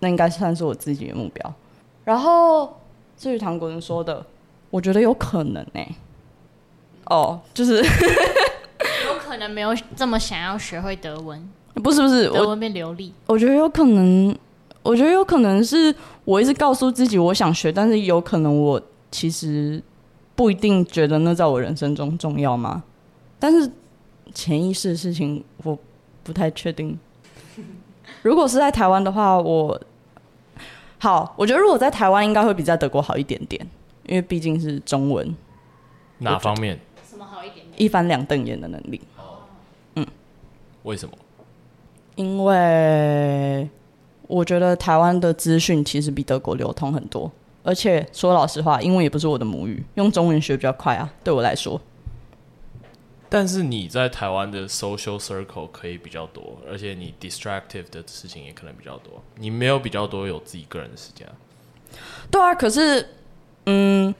那应该算是我自己的目标，然后。至于唐国人说的，我觉得有可能呢、欸。哦，就是 <laughs> 有可能没有这么想要学会德文。不是不是，德文变流利我。我觉得有可能，我觉得有可能是我一直告诉自己我想学，但是有可能我其实不一定觉得那在我人生中重要吗？但是潜意识的事情我不太确定。如果是在台湾的话，我好，我觉得如果在台湾应该会比在德国好一点点，因为毕竟是中文。哪方面？什么好一点点？一翻两瞪眼的能力。嗯，为什么？因为我觉得台湾的资讯其实比德国流通很多，而且说老实话，英文也不是我的母语，用中文学比较快啊，对我来说。但是你在台湾的 social circle 可以比较多，而且你 distractive 的事情也可能比较多，你没有比较多有自己个人的时间。对啊，可是，嗯，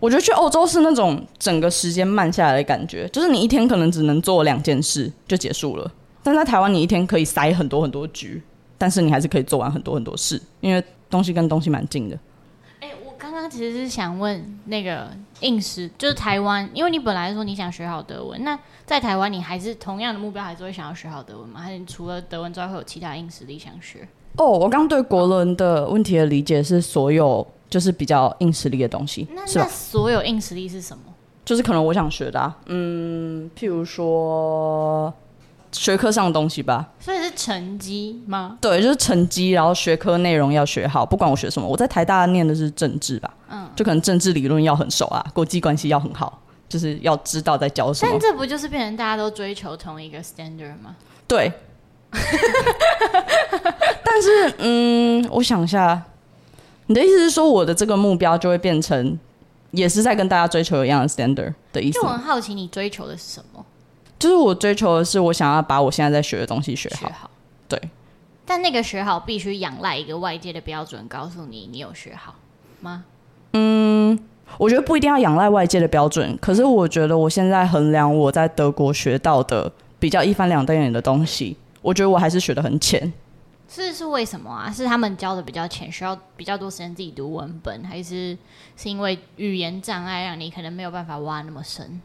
我觉得去欧洲是那种整个时间慢下来的感觉，就是你一天可能只能做两件事就结束了。但在台湾，你一天可以塞很多很多局，但是你还是可以做完很多很多事，因为东西跟东西蛮近的。刚刚其实是想问那个应时，就是台湾，因为你本来说你想学好德文，那在台湾你还是同样的目标，还是会想要学好德文吗？还是你除了德文之外，会有其他硬实力想学？哦，我刚对国伦的问题的理解是所有就是比较硬实力的东西？那所有硬实力是什么？就是可能我想学的啊，嗯，譬如说。学科上的东西吧，所以是成绩吗？对，就是成绩，然后学科内容要学好，不管我学什么。我在台大念的是政治吧，嗯，就可能政治理论要很熟啊，国际关系要很好，就是要知道在教什么。但这不就是变成大家都追求同一个 standard 吗？对。<laughs> 但是，嗯，我想一下，你的意思是说，我的这个目标就会变成，也是在跟大家追求一样的 standard 的意思？就我很好奇，你追求的是什么？就是我追求的是，我想要把我现在在学的东西学好。学好，对。但那个学好必须仰赖一个外界的标准，告诉你你有学好吗？嗯，我觉得不一定要仰赖外界的标准。可是我觉得我现在衡量我在德国学到的比较一翻两瞪眼的东西，我觉得我还是学的很浅。是是为什么啊？是他们教的比较浅，需要比较多时间自己读文本，还是是因为语言障碍让你可能没有办法挖那么深？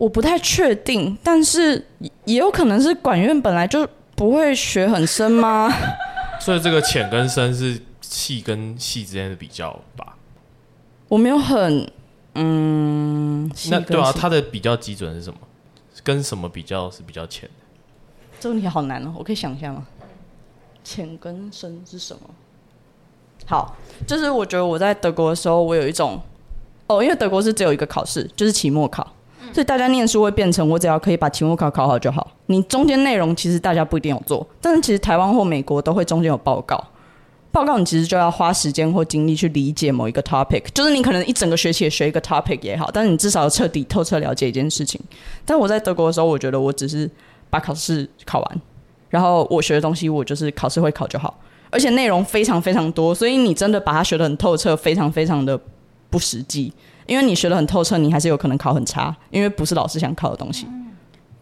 我不太确定，但是也有可能是管院本来就不会学很深吗？<laughs> 所以这个浅跟深是细跟细之间的比较吧？我没有很嗯，那对啊，它的比较基准是什么？跟什么比较是比较浅的？这问题好难哦，我可以想一下吗？浅跟深是什么？好，就是我觉得我在德国的时候，我有一种哦，因为德国是只有一个考试，就是期末考。所以大家念书会变成我只要可以把期末考考好就好。你中间内容其实大家不一定有做，但是其实台湾或美国都会中间有报告。报告你其实就要花时间或精力去理解某一个 topic，就是你可能一整个学期也学一个 topic 也好，但是你至少要彻底透彻了解一件事情。但我在德国的时候，我觉得我只是把考试考完，然后我学的东西我就是考试会考就好，而且内容非常非常多，所以你真的把它学得很透彻，非常非常的不实际。因为你学的很透彻，你还是有可能考很差，因为不是老师想考的东西。嗯，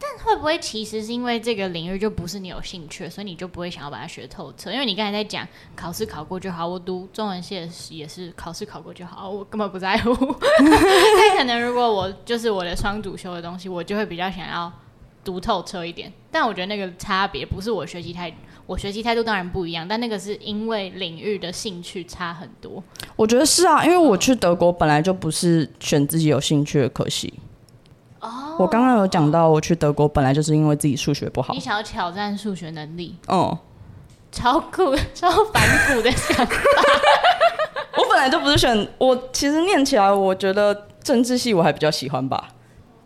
但会不会其实是因为这个领域就不是你有兴趣，所以你就不会想要把它学透彻？因为你刚才在讲考试考过就好，我读中文系也是考试考过就好，我根本不在乎。<laughs> 那可能如果我就是我的双主修的东西，我就会比较想要读透彻一点。但我觉得那个差别不是我学习态度。我学习态度当然不一样，但那个是因为领域的兴趣差很多。我觉得是啊，因为我去德国本来就不是选自己有兴趣的科系。哦，我刚刚有讲到，我去德国本来就是因为自己数学不好。你想要挑战数学能力？哦，超酷，<laughs> 超反骨的想法。<laughs> 我本来就不是选，我其实念起来，我觉得政治系我还比较喜欢吧。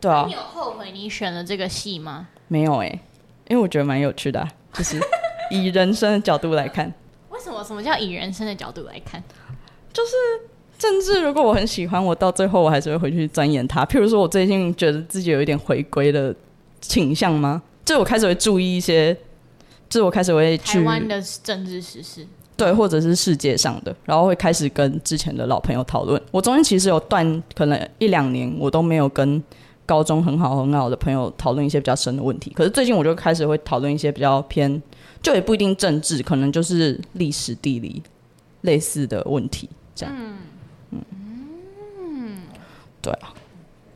对啊。你有后悔你选了这个系吗？没有哎、欸，因为我觉得蛮有趣的、啊，就是。以人生的角度来看，为什么？什么叫以人生的角度来看？就是政治，如果我很喜欢，我到最后我还是会回去钻研它。譬如说，我最近觉得自己有一点回归的倾向吗？就我开始会注意一些，就我开始会去台湾的政治时事，对，或者是世界上的，然后会开始跟之前的老朋友讨论。我中间其实有断，可能一两年我都没有跟高中很好很好的朋友讨论一些比较深的问题。可是最近我就开始会讨论一些比较偏。就也不一定政治，可能就是历史、地理类似的问题，这样。嗯嗯，对啊，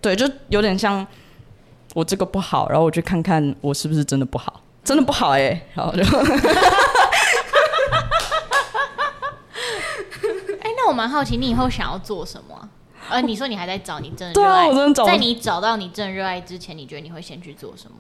对，就有点像我这个不好，然后我去看看我是不是真的不好，真的不好哎、欸，然后就。<laughs> 哎，那我蛮好奇，你以后想要做什么？呃，你说你还在找，你真的对啊，我真的找。在你找到你真的热爱之前，你觉得你会先去做什么？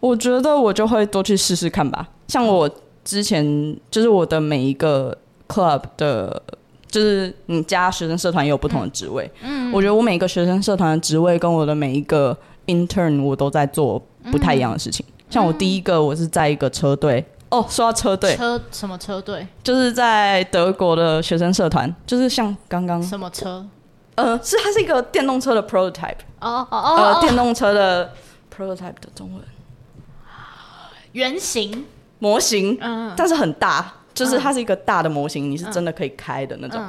我觉得我就会多去试试看吧。像我之前，就是我的每一个 club 的，就是你加学生社团也有不同的职位。嗯，我觉得我每一个学生社团的职位跟我的每一个 intern，我都在做不太一样的事情。像我第一个，我是在一个车队。哦，说到车队，车什么车队？就是在德国的学生社团，就是像刚刚什么车？呃，是它是一个电动车的 prototype。哦哦哦，呃，电动车的 prototype 的中文原型模型，嗯，但是很大，就是它是一个大的模型，你是真的可以开的那种。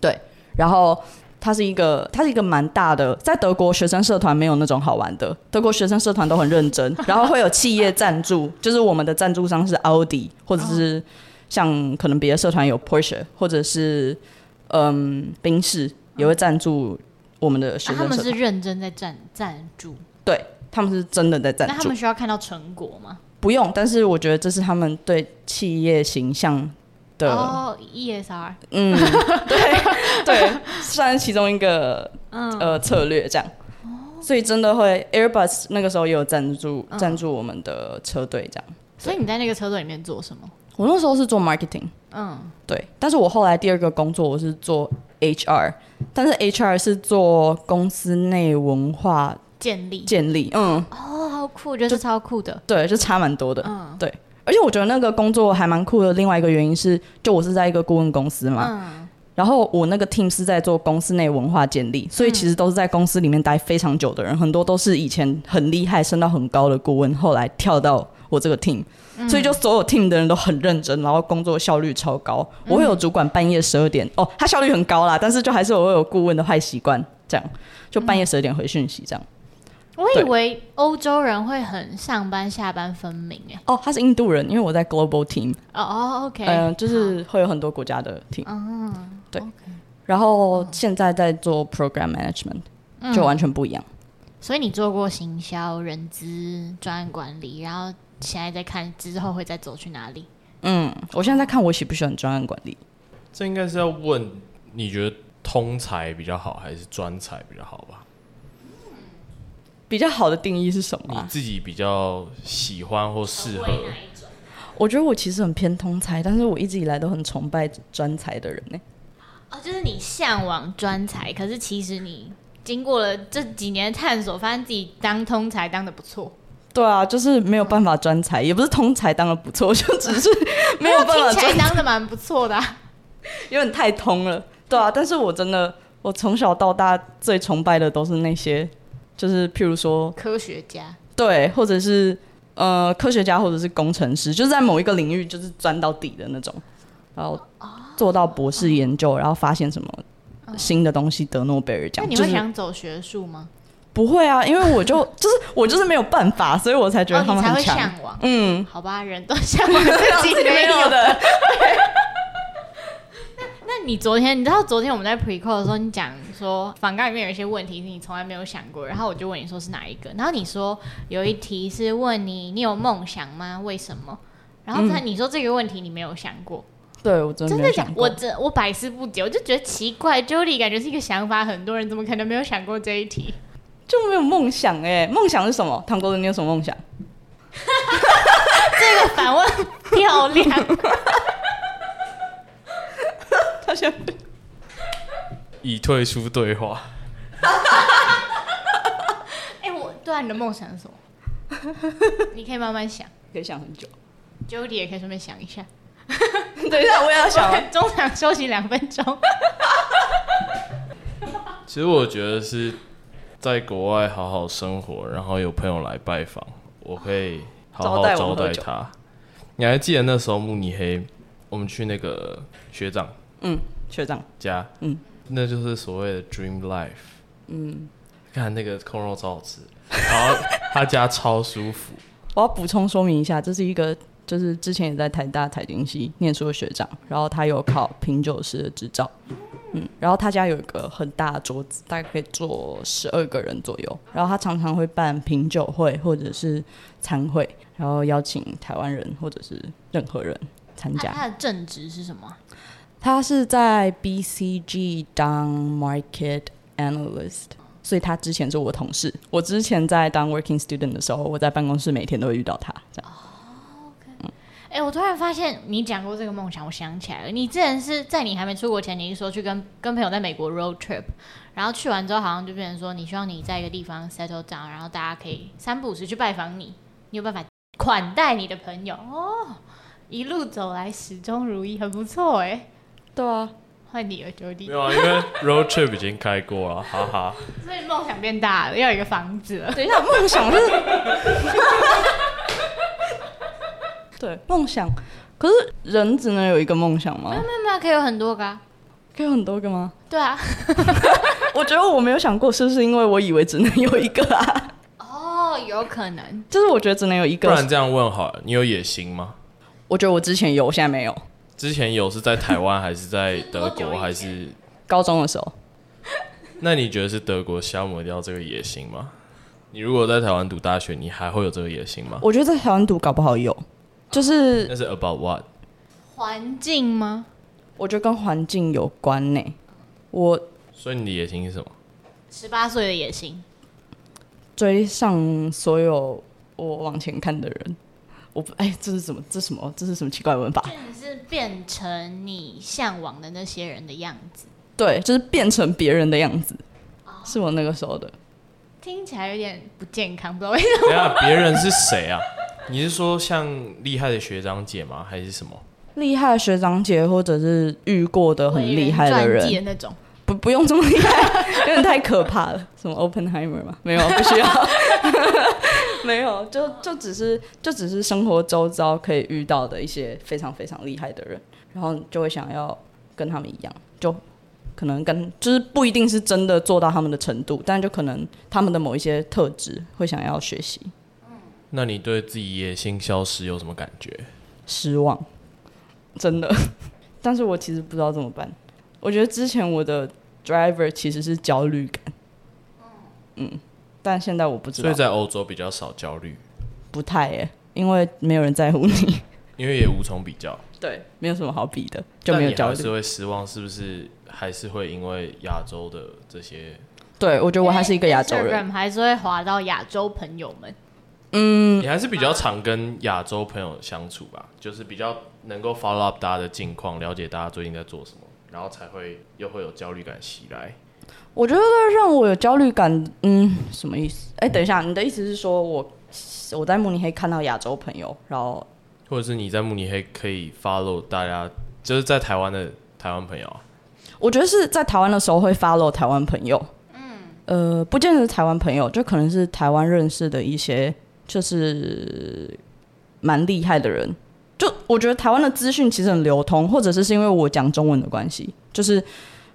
对，然后。它是一个，它是一个蛮大的，在德国学生社团没有那种好玩的，德国学生社团都很认真，<laughs> 然后会有企业赞助，就是我们的赞助商是奥迪，或者是像可能别的社团有 Porsche，或者是嗯宾士也会赞助我们的学生社团。啊，他们是认真在赞赞助，对，他们是真的在赞助。那他们需要看到成果吗？不用，但是我觉得这是他们对企业形象的。哦、oh，ESR，嗯，<laughs> 对对，算是其中一个、嗯、呃策略这样，所以真的会 Airbus 那个时候也有赞助赞、嗯、助我们的车队这样。所以你在那个车队里面做什么？我那时候是做 marketing，嗯，对，但是我后来第二个工作我是做 HR，但是 HR 是做公司内文化建立。建立，嗯，哦，好酷，就是超酷的，对，就差蛮多的，嗯，对。而且我觉得那个工作还蛮酷的。另外一个原因是，就我是在一个顾问公司嘛，嗯、然后我那个 team 是在做公司内文化建立，所以其实都是在公司里面待非常久的人，很多都是以前很厉害、升到很高的顾问，后来跳到我这个 team，所以就所有 team 的人都很认真，然后工作效率超高。我会有主管半夜十二点，哦，他效率很高啦，但是就还是我会有顾问的坏习惯，这样。就半夜十二点回讯息这样。我以为欧洲人会很上班下班分明哎。哦，他是印度人，因为我在 global team。哦哦，OK。嗯，就是会有很多国家的 team。嗯，对。然后现在在做 program management，就完全不一样。所以你做过行销、人资、专案管理，然后现在在看之后会再走去哪里？嗯，我现在在看我喜不喜欢专案管理。这应该是要问你觉得通才比较好，还是专才比较好吧？比较好的定义是什么？你自己比较喜欢或适合？我觉得我其实很偏通才，但是我一直以来都很崇拜专才的人呢。哦，就是你向往专才，可是其实你经过了这几年的探索，发现自己当通才当的不错。对啊，就是没有办法专才，也不是通才当的不错，就只是没有办法专才当的蛮不错的啊，<laughs> 有点太通了。对啊，但是我真的，我从小到大最崇拜的都是那些。就是譬如说科学家，对，或者是呃科学家，或者是工程师，就是在某一个领域就是钻到底的那种，然后做到博士研究，然后发现什么新的东西得诺贝尔奖。那你会想走学术吗？不会啊，因为我就 <laughs> 就是我就是没有办法，所以我才觉得他们很强。向往，嗯，好吧，人都向往自己 <laughs> 没有的。<laughs> 那你昨天，你知道昨天我们在 pre-call 的时候，你讲说访纲里面有一些问题是你从来没有想过，然后我就问你说是哪一个？然后你说有一题是问你你有梦想吗？为什么？然后他你说这个问题你没有想过？嗯、对我真的。真的讲，我这我百思不解，我就觉得奇怪。Jody 感觉是一个想法很多人怎么可能没有想过这一题？就没有梦想哎、欸？梦想是什么？唐国人，你有什么梦想？<laughs> 这个反问漂亮。<laughs> 他想已退出对话。<laughs> 哎，我对啊，你的梦想是什么？<laughs> 你可以慢慢想，可以想很久。Jody 也可以顺便想一下。等一下，我也要想。中场休息两分钟。其实我觉得是在国外好好生活，然后有朋友来拜访，我可以好好招待他。你还记得那时候慕尼黑，我们去那个学长。嗯，学长家，嗯，那就是所谓的 dream life。嗯，看那个空肉超好吃，然后他家超舒服。<laughs> 我要补充说明一下，这是一个就是之前也在台大财经系念书的学长，然后他有考品酒师的执照，嗯，然后他家有一个很大的桌子，大概可以坐十二个人左右，然后他常常会办品酒会或者是餐会，然后邀请台湾人或者是任何人参加。他的正职是什么？他是在 BCG 当 Market Analyst，所以他之前是我同事。我之前在当 Working Student 的时候，我在办公室每天都会遇到他。这样。哦，OK。哎，我突然发现你讲过这个梦想，我想起来了。你之前是在你还没出国前，你是说去跟跟朋友在美国 road trip，然后去完之后好像就变成说，你希望你在一个地方 settle down，然后大家可以三不五时去拜访你，你有办法款待你的朋友哦。一路走来始终如一，很不错哎。对啊，换你了，Jody。没有啊，因为 road trip 已经开过了，哈哈。所以梦想变大了，要有一个房子了。等一下，梦想是？<laughs> 对，梦想。可是人只能有一个梦想吗？没有没有，可以有很多个啊。可以有很多个吗？对啊。<laughs> 我觉得我没有想过，是不是因为我以为只能有一个啊？哦，有可能。就是我觉得只能有一个。不然这样问好了，你有野心吗？我觉得我之前有，我现在没有。之前有是在台湾还是在德国还是高中的时候？那你觉得是德国消磨掉这个野心吗？你如果在台湾读大学，你还会有这个野心吗？我觉得在台湾读搞不好有，就是那是 about what？环境吗？我觉得跟环境有关呢。我所以你的野心是什么？十八岁的野心，追上所有我往前看的人。我不哎，这是什么？这是什么？这是什么奇怪的文法？是变成你向往的那些人的样子。对，就是变成别人的样子。哦、是我那个时候的。听起来有点不健康，不知道为什么。等下，别人是谁啊？你是说像厉害的学长姐吗？还是什么？厉害的学长姐，或者是遇过的很厉害的人的那种？不，不用这么厉害，<laughs> 有点太可怕了。什么 Oppenheimer 吗？没有，不需要。没有，就就只是就只是生活周遭可以遇到的一些非常非常厉害的人，然后就会想要跟他们一样，就可能跟就是不一定是真的做到他们的程度，但就可能他们的某一些特质会想要学习。那你对自己野心消失有什么感觉？失望，真的。<laughs> 但是我其实不知道怎么办。我觉得之前我的 driver 其实是焦虑感。嗯。但现在我不知道，所以在欧洲比较少焦虑，不太耶，因为没有人在乎你，<laughs> 因为也无从比较，对，没有什么好比的，就没有焦虑。还是会失望，是不是？还是会因为亚洲的这些？对，我觉得我还是一个亚洲人，还是会滑到亚洲朋友们。嗯，你还是比较常跟亚洲朋友相处吧，就是比较能够 follow up 大家的近况，了解大家最近在做什么，然后才会又会有焦虑感袭来。我觉得让我有焦虑感，嗯，什么意思？哎，等一下，你的意思是说我我在慕尼黑看到亚洲朋友，然后或者是你在慕尼黑可以 follow 大家，就是在台湾的台湾朋友啊？我觉得是在台湾的时候会 follow 台湾朋友，嗯，呃，不见得是台湾朋友，就可能是台湾认识的一些就是蛮厉害的人。就我觉得台湾的资讯其实很流通，或者是是因为我讲中文的关系，就是。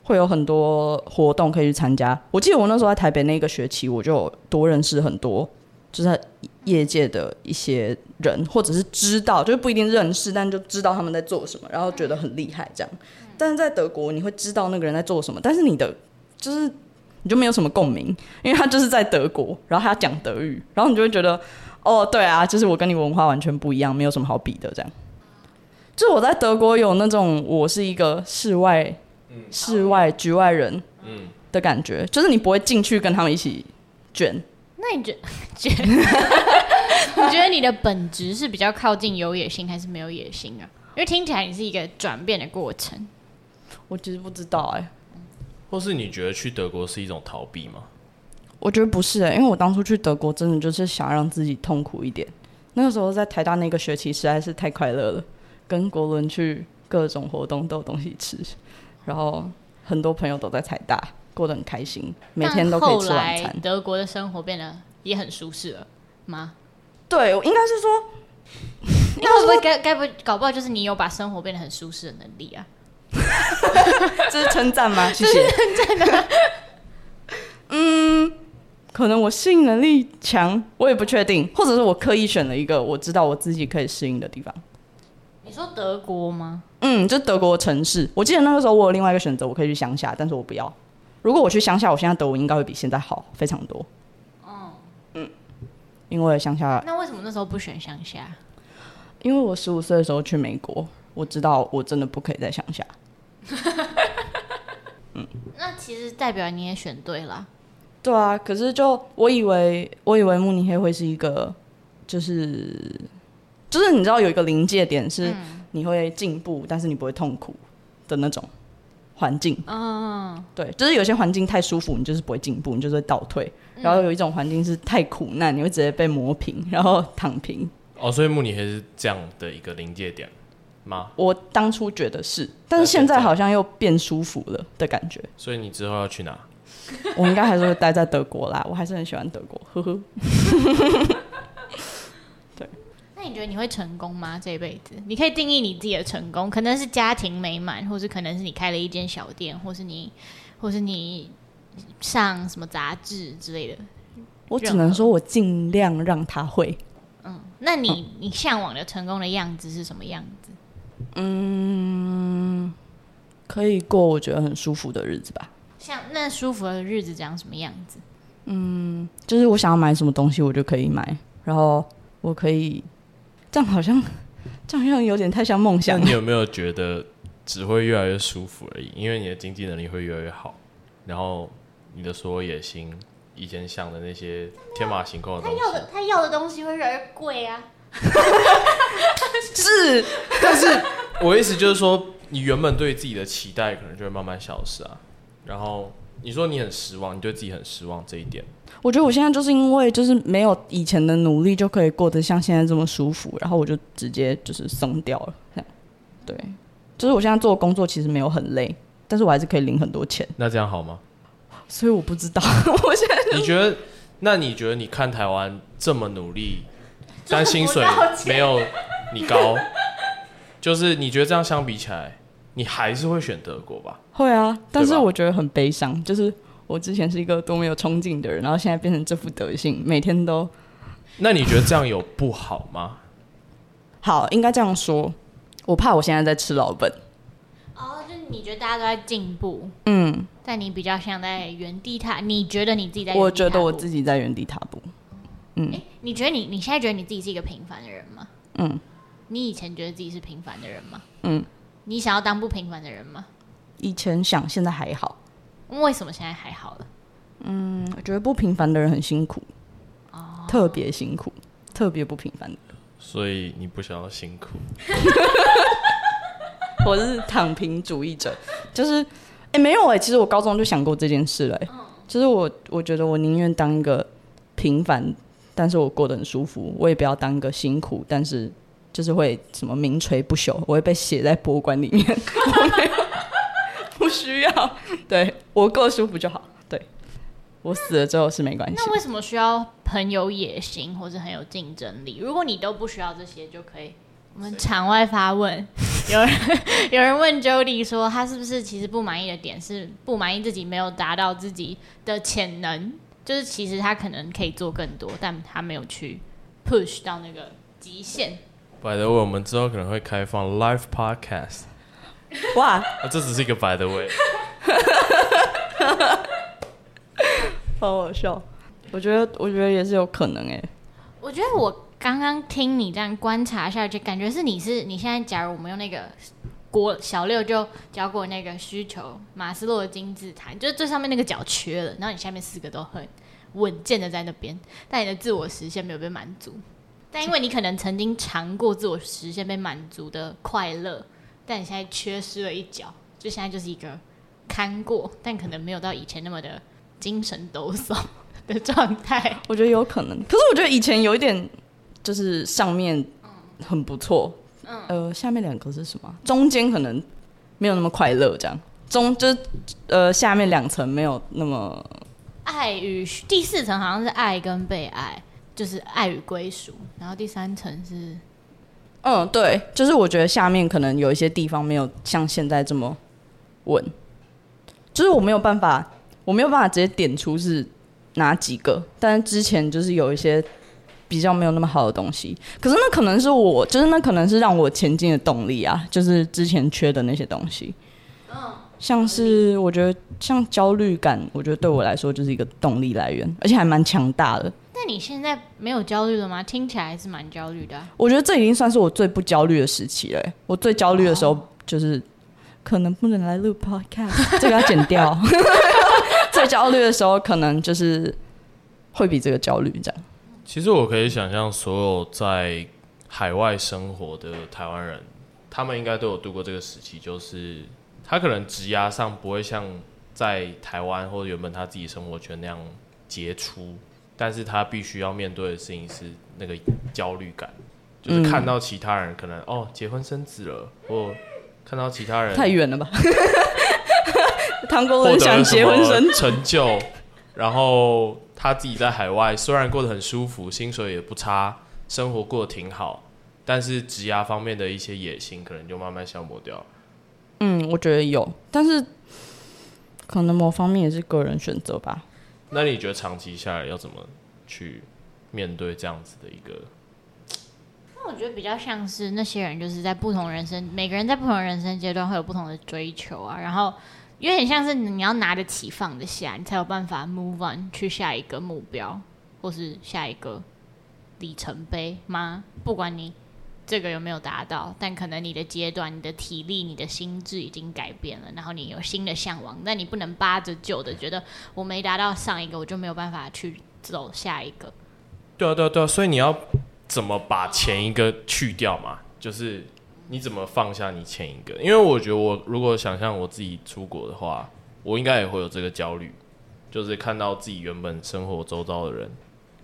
会有很多活动可以去参加。我记得我那时候在台北那个学期，我就多认识很多，就是业界的一些人，或者是知道，就是不一定认识，但就知道他们在做什么，然后觉得很厉害这样。但是在德国，你会知道那个人在做什么，但是你的就是你就没有什么共鸣，因为他就是在德国，然后他讲德语，然后你就会觉得，哦，对啊，就是我跟你文化完全不一样，没有什么好比的这样。就我在德国有那种，我是一个室外。室外局外人，的感觉，嗯、就是你不会进去跟他们一起卷。那你觉得卷？<laughs> 你觉得你的本质是比较靠近有野心还是没有野心啊？因为听起来你是一个转变的过程。我其实不知道哎、欸。或是你觉得去德国是一种逃避吗？我觉得不是哎、欸，因为我当初去德国真的就是想让自己痛苦一点。那个时候在台大那个学期实在是太快乐了，跟国伦去各种活动都有东西吃。然后很多朋友都在台大，过得很开心，每天都可以吃晚餐。德国的生活变得也很舒适了吗？对，我应该是说，那会不会该该不会搞不好就是你有把生活变得很舒适的能力啊？<laughs> 这是称赞吗？<laughs> 谢谢。称赞的。<laughs> 嗯，可能我适应能力强，我也不确定，或者是我刻意选了一个我知道我自己可以适应的地方。你说德国吗？嗯，就德国城市。我记得那个时候我有另外一个选择，我可以去乡下，但是我不要。如果我去乡下，我现在德文应该会比现在好非常多。哦，嗯，因为乡下。那为什么那时候不选乡下？因为我十五岁的时候去美国，我知道我真的不可以在乡下。嗯，<laughs> 那其实代表你也选对了。对啊，可是就我以为，我以为慕尼黑会是一个，就是，就是你知道有一个临界点是你会进步，嗯，但是你不会痛苦的那种环境。嗯，对，就是有些环境太舒服，你就是不会进步，你就是会倒退。然后有一种环境是太苦难，你会直接被磨平，然后躺平。哦，所以慕尼黑是这样的一个临界点吗？我当初觉得是，但是现在好像又变舒服了的感觉。所以你之后要去哪？我应该还是会待在德国啦，我还是很喜欢德国，呵呵。<laughs> 对，那你觉得你会成功吗？这一辈子，你可以定义你自己的成功，可能是家庭美满，或是可能是你开了一间小店，或是你，或是你上什么杂志之类的。我只能说我尽量让他会。嗯，那你你向往的成功的样子是什么样子？嗯，可以过我觉得很舒服的日子吧。像那舒服的日子长什么样子？嗯，就是我想要买什么东西，我就可以买，然后我可以这样，好像这样好像有点太像梦想。你有没有觉得只会越来越舒服而已？因为你的经济能力会越来越好，然后你的所有野心。以前想的那些天马行空的东西，他要的他要的东西会越来越贵啊。<laughs> 是，但是我的意思就是说，你原本对自己的期待可能就会慢慢消失啊。然后你说你很失望，你对自己很失望这一点，我觉得我现在就是因为就是没有以前的努力就可以过得像现在这么舒服，然后我就直接就是松掉了。对，就是我现在做的工作其实没有很累，但是我还是可以领很多钱。那这样好吗？<laughs> 所以我不知道，我现在你觉得？那你觉得你看台湾这么努力，<laughs> 但薪水没有你高，就是你觉得这样相比起来，你还是会选德国吧？会啊，但是我觉得很悲伤，就是我之前是一个多么有冲劲的人，然后现在变成这副德性，每天都……那你觉得这样有不好吗？好，应该这样说，我怕我现在在吃老本。哦，就是你觉得大家都在进步，嗯。但你比较像在原地踏，你觉得你自己在？我觉得我自己在原地踏步。嗯，欸、你觉得你你现在觉得你自己是一个平凡的人吗？嗯。你以前觉得自己是平凡的人吗？嗯。你想要当不平凡的人吗？以前想，现在还好。为什么现在还好了？嗯，我觉得不平凡的人很辛苦，哦，特别辛苦，特别不平凡的人。所以你不想要辛苦？<laughs> 我是躺平主义者，就是。哎、欸，没有哎、欸，其实我高中就想过这件事了、欸。就是我，我觉得我宁愿当一个平凡，但是我过得很舒服，我也不要当一个辛苦，但是就是会什么名垂不朽，我会被写在博物馆里面。我没有，不需要，<laughs> 对我够舒服就好。对，我死了之后是没关系。那为什么需要很有野心或者很有竞争力？如果你都不需要这些，就可以。我们场外发问，有人 <laughs> 有人问 Jody 说，他是不是其实不满意的点是不满意自己没有达到自己的潜能，就是其实他可能可以做更多，但他没有去 push 到那个极限。By the way，我们之后可能会开放 live podcast。<laughs> 哇，啊，这只是一个 By the way，好好笑。我觉得，我觉得也是有可能哎。我觉得我。刚刚听你这样观察下去，感觉是你是你现在，假如我们用那个郭小六就教过那个需求马斯洛的金字塔，就是最上面那个角缺了，然后你下面四个都很稳健的在那边，但你的自我实现没有被满足，但因为你可能曾经尝过自我实现被满足的快乐，但你现在缺失了一角，就现在就是一个看过，但可能没有到以前那么的精神抖擞的状态。<laughs> 我觉得有可能，可是我觉得以前有一点。就是上面很不错，嗯，呃，下面两个是什么？中间可能没有那么快乐，这样中就是呃下面两层没有那么爱与第四层好像是爱跟被爱，就是爱与归属，然后第三层是嗯对，就是我觉得下面可能有一些地方没有像现在这么稳，就是我没有办法，我没有办法直接点出是哪几个，但是之前就是有一些比较没有那么好的东西。可是那可能是我，就是那可能是让我前进的动力啊，就是之前缺的那些东西。嗯像是我觉得像焦虑感，我觉得对我来说就是一个动力来源，而且还蛮强大的。那你现在没有焦虑了吗？听起来还是蛮焦虑的啊。我觉得这已经算是我最不焦虑的时期了。我最焦虑的时候就是可能不能来录 podcast，这个要剪掉。<laughs> 最焦虑的时候可能就是会比这个焦虑这样。其实我可以想象，所有在海外生活的台湾人，他们应该都有度过这个时期，就是。他可能职涯上不会像在台湾或者原本他自己生活圈那样杰出，但是他必须要面对的事情是那个焦虑感，就是看到其他人可能、嗯、哦结婚生子了，或看到其他人太远了吧，唐国人想结婚生成就，然后他自己在海外虽然过得很舒服，薪水也不差，生活过得挺好，但是职涯方面的一些野心可能就慢慢消磨掉。嗯，我觉得有，但是可能某方面也是个人选择吧。那你觉得长期下来要怎么去面对这样子的一个？那我觉得比较像是那些人，就是在不同人生，每个人在不同人生阶段会有不同的追求啊。然后有点像是你要拿得起放得下，你才有办法 move on 去下一个目标，或是下一个里程碑吗？不管你。这个有没有达到？但可能你的阶段、你的体力、你的心智已经改变了，然后你有新的向往，但你不能扒着旧的，觉得我没达到上一个，我就没有办法去走下一个。对啊，对啊，对啊，所以你要怎么把前一个去掉嘛？就是你怎么放下你前一个？因为我觉得我如果想象我自己出国的话，我应该也会有这个焦虑，就是看到自己原本生活周遭的人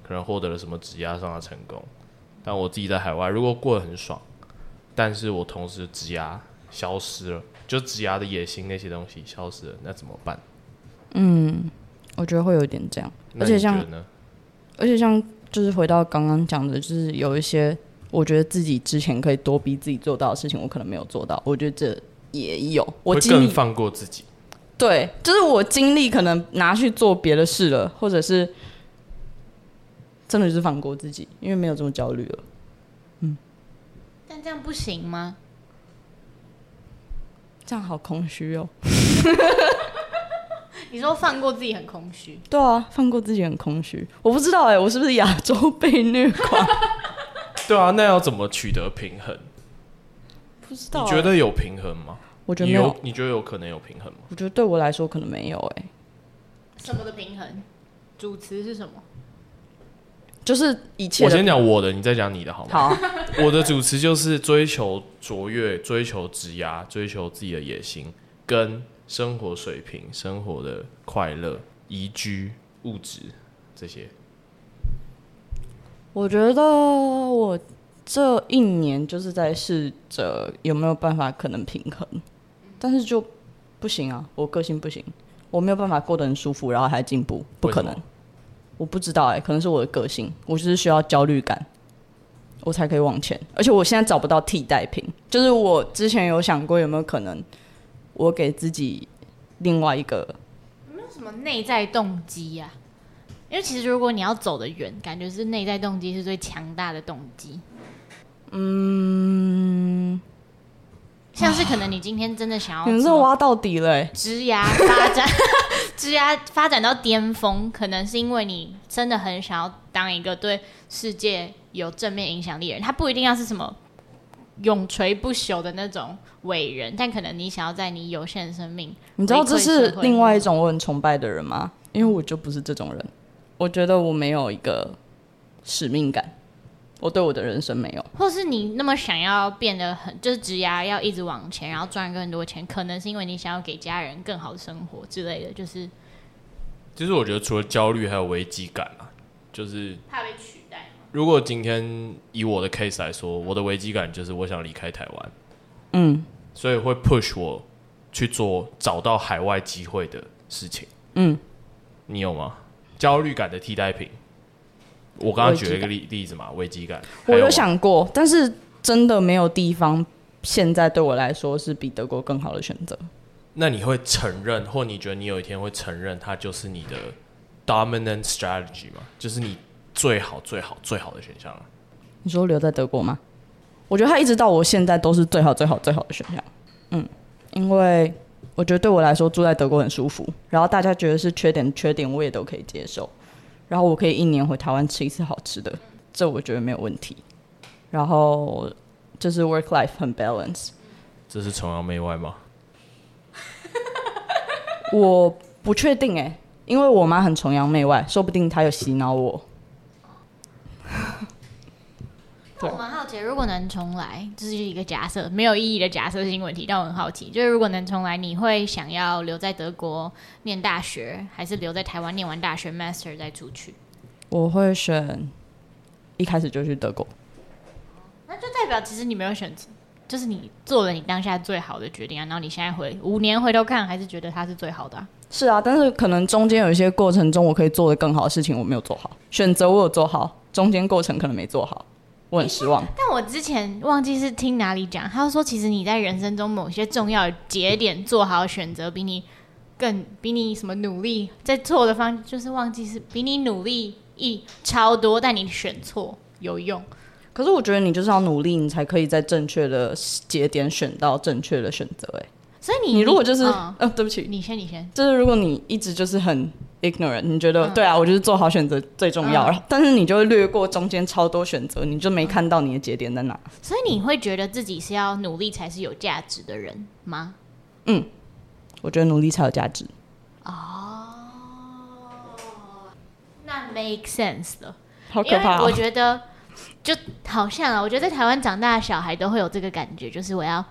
可能获得了什么职业上的成功。但我自己在海外，如果过得很爽，但是我同时职涯消失了，就职涯的野心那些东西消失了，那怎么办？嗯，我觉得会有点这样，而且像，而且像，就是回到刚刚讲的，就是有一些我觉得自己之前可以多逼自己做到的事情，我可能没有做到，我觉得这也有，我会更放过自己。对，就是我精力可能拿去做别的事了，或者是。真的就是放过自己，因为没有这么焦虑了。嗯，但这样不行吗？这样好空虚哦。<laughs> 你说放过自己很空虚？对啊，放过自己很空虚。我不知道哎、欸，我是不是亚洲被虐狂？<laughs> 对啊，那要怎么取得平衡？不知道、欸。你觉得有平衡吗？我觉得没有。你有，你觉得有可能有平衡吗？我觉得对我来说可能没有哎、欸。什么的平衡？主词是什么？就是一切。我先讲我的，你再讲你的好吗？好。<laughs> 我的主持就是追求卓越，追求职涯，追求自己的野心，跟生活水平、生活的快乐、宜居、物质这些。我觉得我这一年就是在试着有没有办法可能平衡，但是就不行啊，我个性不行，我没有办法过得很舒服，然后还进步，不可能。我不知道哎、欸，可能是我的个性，我就是需要焦虑感，我才可以往前。而且我现在找不到替代品，就是我之前有想过有没有可能，我给自己另外一个，有没有什么内在动机呀？因为其实如果你要走得远，感觉是内在动机是最强大的动机。嗯。像是可能你今天真的想要，你这挖到底了，枝芽发展，<laughs> <laughs> 枝芽发展到巅峰，可能是因为你真的很想要当一个对世界有正面影响力的人。他不一定要是什么永垂不朽的那种伟人，但可能你想要在你有限的生命，你知道这是另外一种我很崇拜的人吗？因为我就不是这种人，我觉得我没有一个使命感。我对我的人生没有，或是你那么想要变得很，就是职涯要一直往前，然后赚更多钱，可能是因为你想要给家人更好的生活之类的，就是。其实我觉得除了焦虑，还有危机感啊，就是怕被取代。如果今天以我的 case 来说，我的危机感就是我想离开台湾，嗯，所以会 push 我去做找到海外机会的事情，嗯，你有吗？焦虑感的替代品。我刚刚举了一个例例子嘛，危机感。我有想过，但是真的没有地方现在对我来说是比德国更好的选择。那你会承认，或你觉得你有一天会承认，它就是你的 dominant strategy 吗？就是你最好最好最好的选项啊？你说留在德国吗？我觉得他一直到我现在都是最好最好最好的选项。嗯，因为我觉得对我来说住在德国很舒服，然后大家觉得是缺点缺点我也都可以接受，然后我可以一年回台湾吃一次好吃的，这我觉得没有问题。然后就是 work life 很 balance。这是崇洋媚外吗？<laughs> 我不确定哎、欸，因为我妈很崇洋媚外，说不定她有洗脑我。我蛮好奇，如果能重来，这是一个假设，没有意义的假设性问题。但我很好奇，就是如果能重来，你会想要留在德国念大学，还是留在台湾念完大学 master 再出去？我会选一开始就去德国。那就代表其实你没有选择，就是你做了你当下最好的决定啊。然后你现在回五年回头看，还是觉得它是最好的啊？是啊，但是可能中间有一些过程中，我可以做的更好的事情，我没有做好。选择我有做好，中间过程可能没做好。我很失望，但我之前忘记是听哪里讲，他说其实你在人生中某些重要节点做好选择，比你更比你什么努力在错的方，就是忘记是比你努力一超多，但你选错有用。可是我觉得你就是要努力，你才可以在正确的节点选到正确的选择。哎，所以你你如果就是，嗯、呃，对不起，你先你先，就是如果你一直就是很。ignorant，你觉得、嗯、对啊？我就是做好选择最重要，嗯、但是你就会略过中间超多选择，你就没看到你的节点在哪。所以你会觉得自己是要努力才是有价值的人吗？嗯，我觉得努力才有价值。哦，那 make sense 了。好可怕、哦！我觉得就好像啊，我觉得在台湾长大的小孩都会有这个感觉，就是我要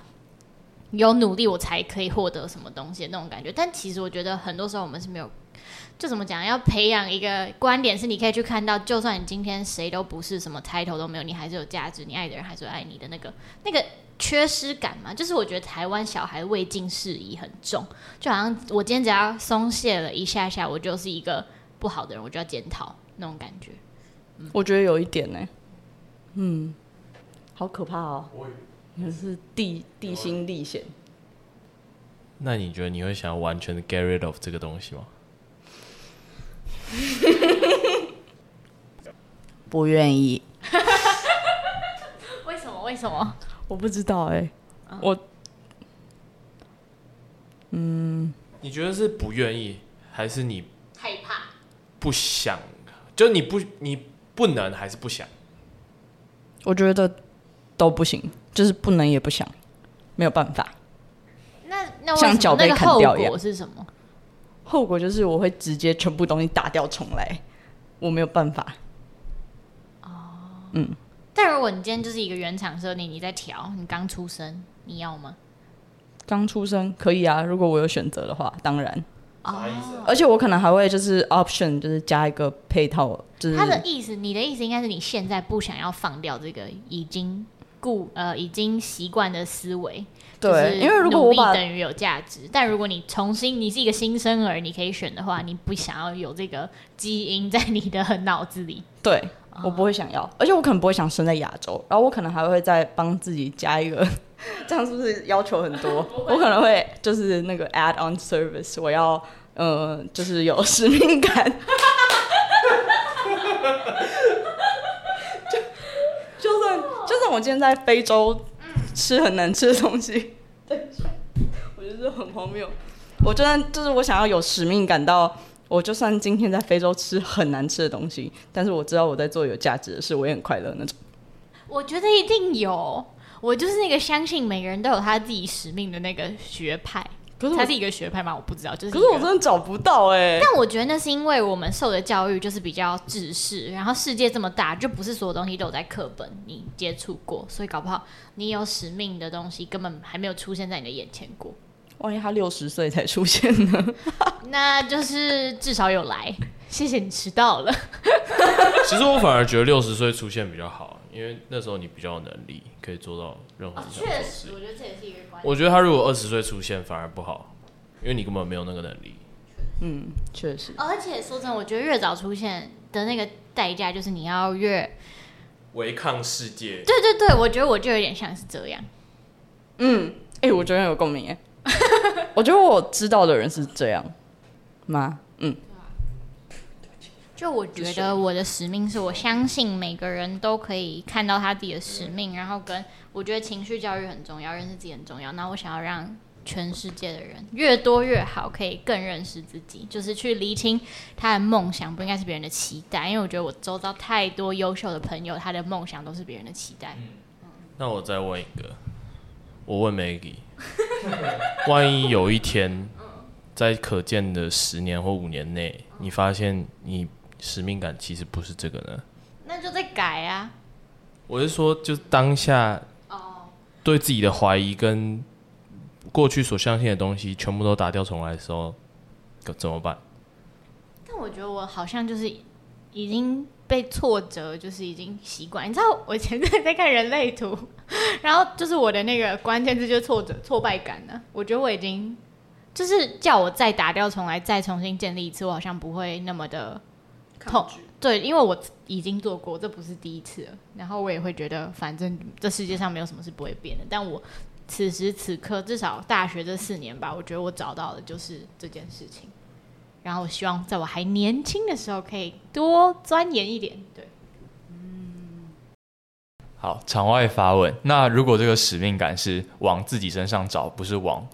有努力，我才可以获得什么东西的那种感觉。但其实我觉得很多时候我们是没有。就怎么讲？要培养一个观点，是你可以去看到，就算你今天谁都不是，什么 title 都没有，你还是有价值，你爱的人还是会爱你的那个那个缺失感嘛。就是我觉得台湾小孩未尽事宜很重，就好像我今天只要松懈了一下下，我就是一个不好的人，我就要检讨那种感觉。嗯，我觉得有一点呢，嗯，好可怕哦，也是地地心历险。那你觉得你会想要完全的 get rid of 这个东西吗？<laughs> 不愿意。<laughs> 为什么？为什么？我不知道哎、我，嗯，你觉得是不愿意，还是你害怕？不想？就你不，你不能，还是不想？我觉得都不行，就是不能也不想，没有办法。那那像脚被砍掉一样，后果是什么？后果就是我会直接全部东西打掉重来，我没有办法。哦，嗯。但如果你今天就是一个原厂设定，你在调，你刚出生，你要吗？刚出生可以啊，如果我有选择的话，当然。哦。而且我可能还会就是 option，就是加一个配套，就是他的意思，你的意思应该是你现在不想要放掉这个已经固呃已经习惯的思维。对，因为如果我把等于有价值，但如果你重新，你是一个新生儿，你可以选的话，你不想要有这个基因在你的脑子里。对，我不会想要，而且我可能不会想生在亚洲，然后我可能还会再帮自己加一个，<laughs> 这样是不是要求很多？<laughs> 我可能会就是那个 add on service，我要呃，就是有使命感。就就我今天在非洲。吃很难吃的东西，<laughs> 对，我觉得这很荒谬。我就算就是我想要有使命感到，我就算今天在非洲吃很难吃的东西，但是我知道我在做有价值的事，我也很快乐那种。我觉得一定有，我就是那个相信每个人都有他自己使命的那个学派。可是他是一个学派吗？我不知道，就是。可是我真的找不到哎、欸。但我觉得那是因为我们受的教育就是比较制式，然后世界这么大，就不是所有东西都有在课本你接触过，所以搞不好你有使命的东西根本还没有出现在你的眼前过。万一他六十岁才出现呢？<laughs> 那就是至少有来。谢谢你迟到了。<laughs> 其实我反而觉得六十岁出现比较好。因为那时候你比较有能力，可以做到任何事。确实，我觉得这也是一个关键。我觉得他如果二十岁出现反而不好，因为你根本没有那个能力。嗯，确实。而且说真的，我觉得越早出现的那个代价就是你要越违抗世界。对对对，我觉得我就有点像是这样。嗯，哎、欸，我觉得有共鸣哎。<laughs> 我觉得我知道的人是这样吗？嗯。就我觉得我的使命是我相信每个人都可以看到他自己的使命，然后跟我觉得情绪教育很重要，认识自己很重要。那我想要让全世界的人越多越好，可以更认识自己，就是去厘清他的梦想不应该是别人的期待。因为我觉得我周遭太多优秀的朋友，他的梦想都是别人的期待。嗯，那我再问一个，我问 Maggie，<laughs> 万一有一天，<laughs> 在可见的十年或五年内，你发现你使命感其实不是这个呢？那就再改啊！我是说，就当下对自己的怀疑跟过去所相信的东西全部都打掉重来的时候，怎么办？但我觉得我好像就是已经被挫折，就是已经习惯。你知道，我前阵在看人类图，<laughs> 然后就是我的那个关键字就是挫折、挫败感呢。我觉得我已经就是叫我再打掉重来，再重新建立一次，我好像不会那么的。痛，对，因为我已经做过，这不是第一次了。然后我也会觉得，反正这世界上没有什么是不会变的。但我此时此刻，至少大学这四年吧，我觉得我找到的就是这件事情。然后我希望在我还年轻的时候，可以多钻研一点。对，嗯。好，场外发问。那如果这个使命感是往自己身上找，不是往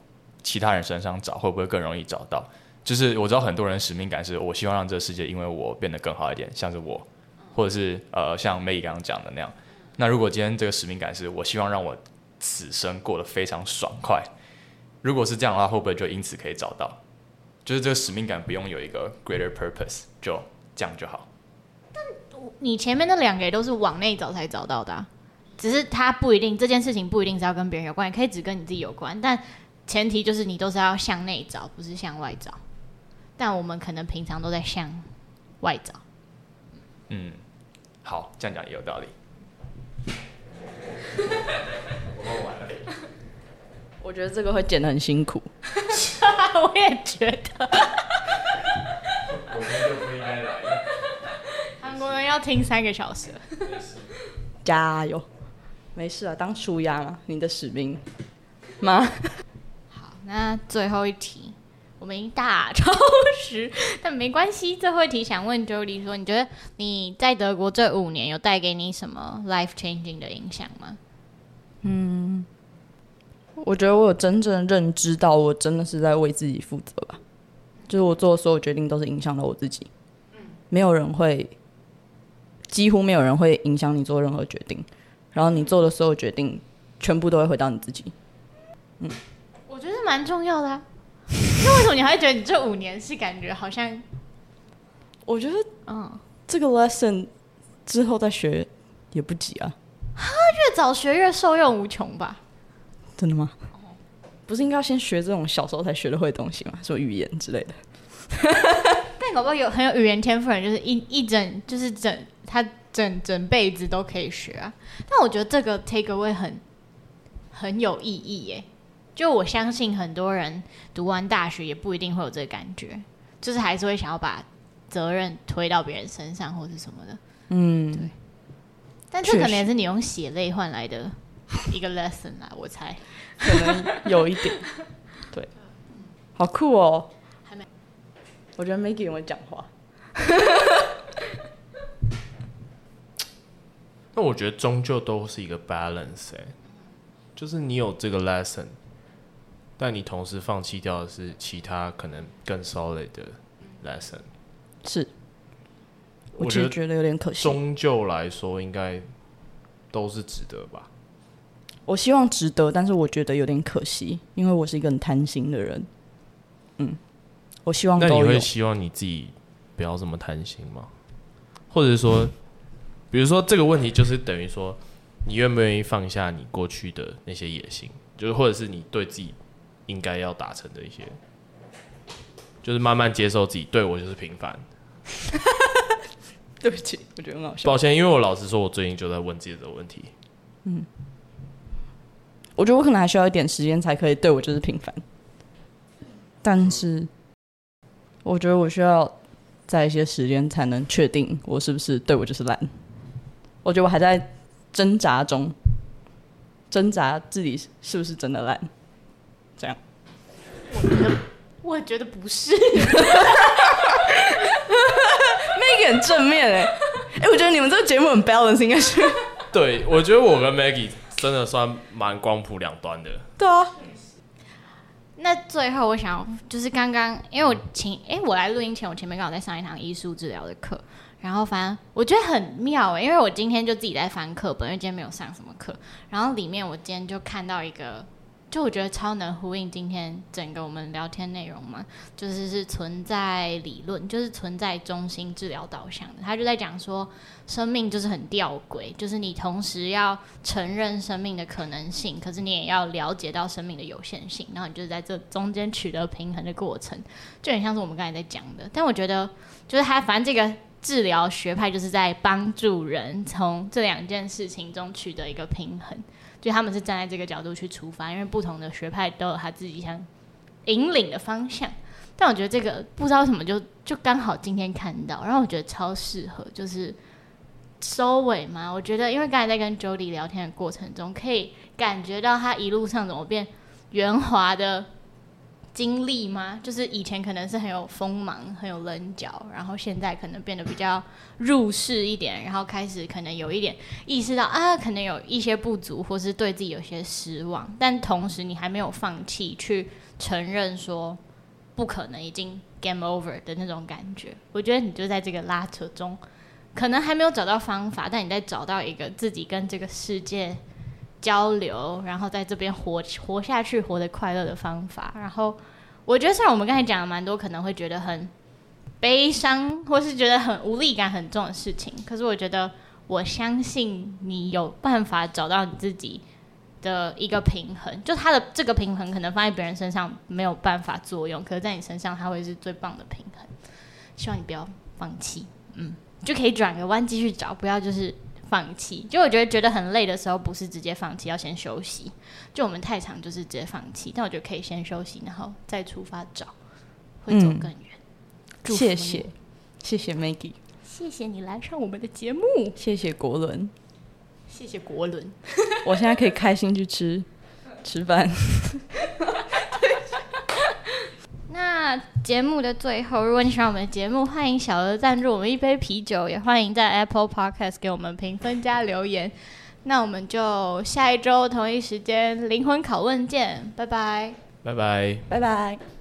其他人身上找，会不会更容易找到？就是我知道很多人使命感是我希望让这个世界因为我变得更好一点，像是我，或者是呃像 May 刚刚讲的那样。那如果今天这个使命感是我希望让我此生过得非常爽快，如果是这样的话，会不会就因此可以找到？就是这个使命感不用有一个 greater purpose，就这样就好。但你前面那两个也都是往内找才找到的，只是它不一定这件事情不一定是要跟别人有关，也可以只跟你自己有关，但前提就是你都是要向内找，不是向外找。但我们可能平常都在向外找。嗯，好，这样讲也有道理。我觉得这个会剪得很辛苦。<laughs> 我也觉得。我们就不应该来。韩国人要听三个小时。加油！没事啊，当舒压嘛，你的使命吗？好，那最后一题。我们大 <laughs> 超时，但没关系。最后一题想问 Jody 说：“你觉得你在德国这五年有带给你什么 life changing 的影响吗？”嗯，我觉得我有真正认知到，我真的是在为自己负责吧。就是我做的所有决定都是影响到我自己，没有人会，几乎没有人会影响你做任何决定。然后你做的所有决定，全部都会回到你自己。嗯，我觉得蛮重要的啊。<laughs> 那为什么你还会觉得你这五年是感觉好像？<laughs> 我觉得，嗯，这个 lesson 之后再学也不急啊。哈，越早学越受用无穷吧？真的吗？不是应该要先学这种小时候才学得会的东西吗？说语言之类的。<laughs> 但搞不好有很有语言天赋人，就是一一整就是整他整整辈子都可以学啊。但我觉得这个 take away 很很有意义耶。就我相信很多人读完大学也不一定会有这个感觉，就是还是会想要把责任推到别人身上或者什么的。嗯，对。但这可能也是你用血泪换来的一个 lesson 啊，我猜。可能有一点。<laughs> 对。好酷哦！还没。我觉得 Maggie 会讲话。<laughs> 那我觉得终究都是一个 balance，欸，就是你有这个 lesson。但你同时放弃掉的是其他可能更 solid 的 lesson，是，我其实觉得有点可惜。终究来说，应该都是值得吧？我希望值得，但是我觉得有点可惜，因为我是一个很贪心的人。嗯，我希望。那你会希望你自己不要这么贪心吗？或者是说，<laughs> 比如说这个问题就是等于说，你愿不愿意放下你过去的那些野心？就是或者是你对自己。应该要达成的一些，就是慢慢接受自己，对我就是平凡。<laughs> 对不起，我觉得很好笑。抱歉，因为我老实说，我最近就在问自己这个问题。嗯，我觉得我可能还需要一点时间才可以对我就是平凡，但是我觉得我需要在一些时间才能确定我是不是对我就是烂。我觉得我还在挣扎中，挣扎自己是不是真的烂。这样，我觉得，我觉得不是。Maggie 很正面哎，哎，我觉得你们这个节目很 balance，应该是。对，我觉得我跟 Maggie 真的算蛮光谱两端的。对啊。那最后我想就是刚刚，因为我前哎，我来录音前，我前面刚好在上一堂艺术治疗的课，然后反正我觉得很妙哎，因为我今天就自己在翻课本，因为今天没有上什么课，然后里面我今天就看到一个。就我觉得超能呼应今天整个我们聊天内容嘛，就是是存在理论，就是存在中心治疗导向的。他就在讲说，生命就是很吊诡，就是你同时要承认生命的可能性，可是你也要了解到生命的有限性，然后你就是在这中间取得平衡的过程，就很像是我们刚才在讲的。但我觉得，就是他反正这个治疗学派就是在帮助人从这两件事情中取得一个平衡。所以他们是站在这个角度去出发，因为不同的学派都有他自己想引领的方向。但我觉得这个不知道什么就就刚好今天看到，然后我觉得超适合，就是收尾嘛。我觉得因为刚才在跟 Jody 聊天的过程中，可以感觉到他一路上怎么变圆滑的。经历吗？就是以前可能是很有锋芒、很有棱角，然后现在可能变得比较入世一点，然后开始可能有一点意识到啊，可能有一些不足，或是对自己有些失望，但同时你还没有放弃去承认说不可能已经 game over 的那种感觉。我觉得你就在这个拉扯中，可能还没有找到方法，但你在找到一个自己跟这个世界。交流，然后在这边活活下去，活得快乐的方法。然后，我觉得虽然我们刚才讲了蛮多，可能会觉得很悲伤，或是觉得很无力感很重的事情，可是我觉得，我相信你有办法找到你自己的一个平衡。就他的这个平衡，可能放在别人身上没有办法作用，可是在你身上，它会是最棒的平衡。希望你不要放弃，嗯，就可以转个弯继续找，不要就是。放弃，就我觉得觉得很累的时候，不是直接放弃，要先休息。就我们太长，就是直接放弃。但我觉得可以先休息，然后再出发找，会走更远。嗯、谢谢，谢谢 Maggie，谢谢你来上我们的节目。谢谢国伦，谢谢国伦。<laughs> 我现在可以开心去吃吃饭。那节目的最后，如果你喜欢我们的节目，欢迎小额赞助我们一杯啤酒，也欢迎在 Apple Podcast 给我们评分加留言。那我们就下一周同一时间灵魂拷问见，拜拜，拜拜，拜拜。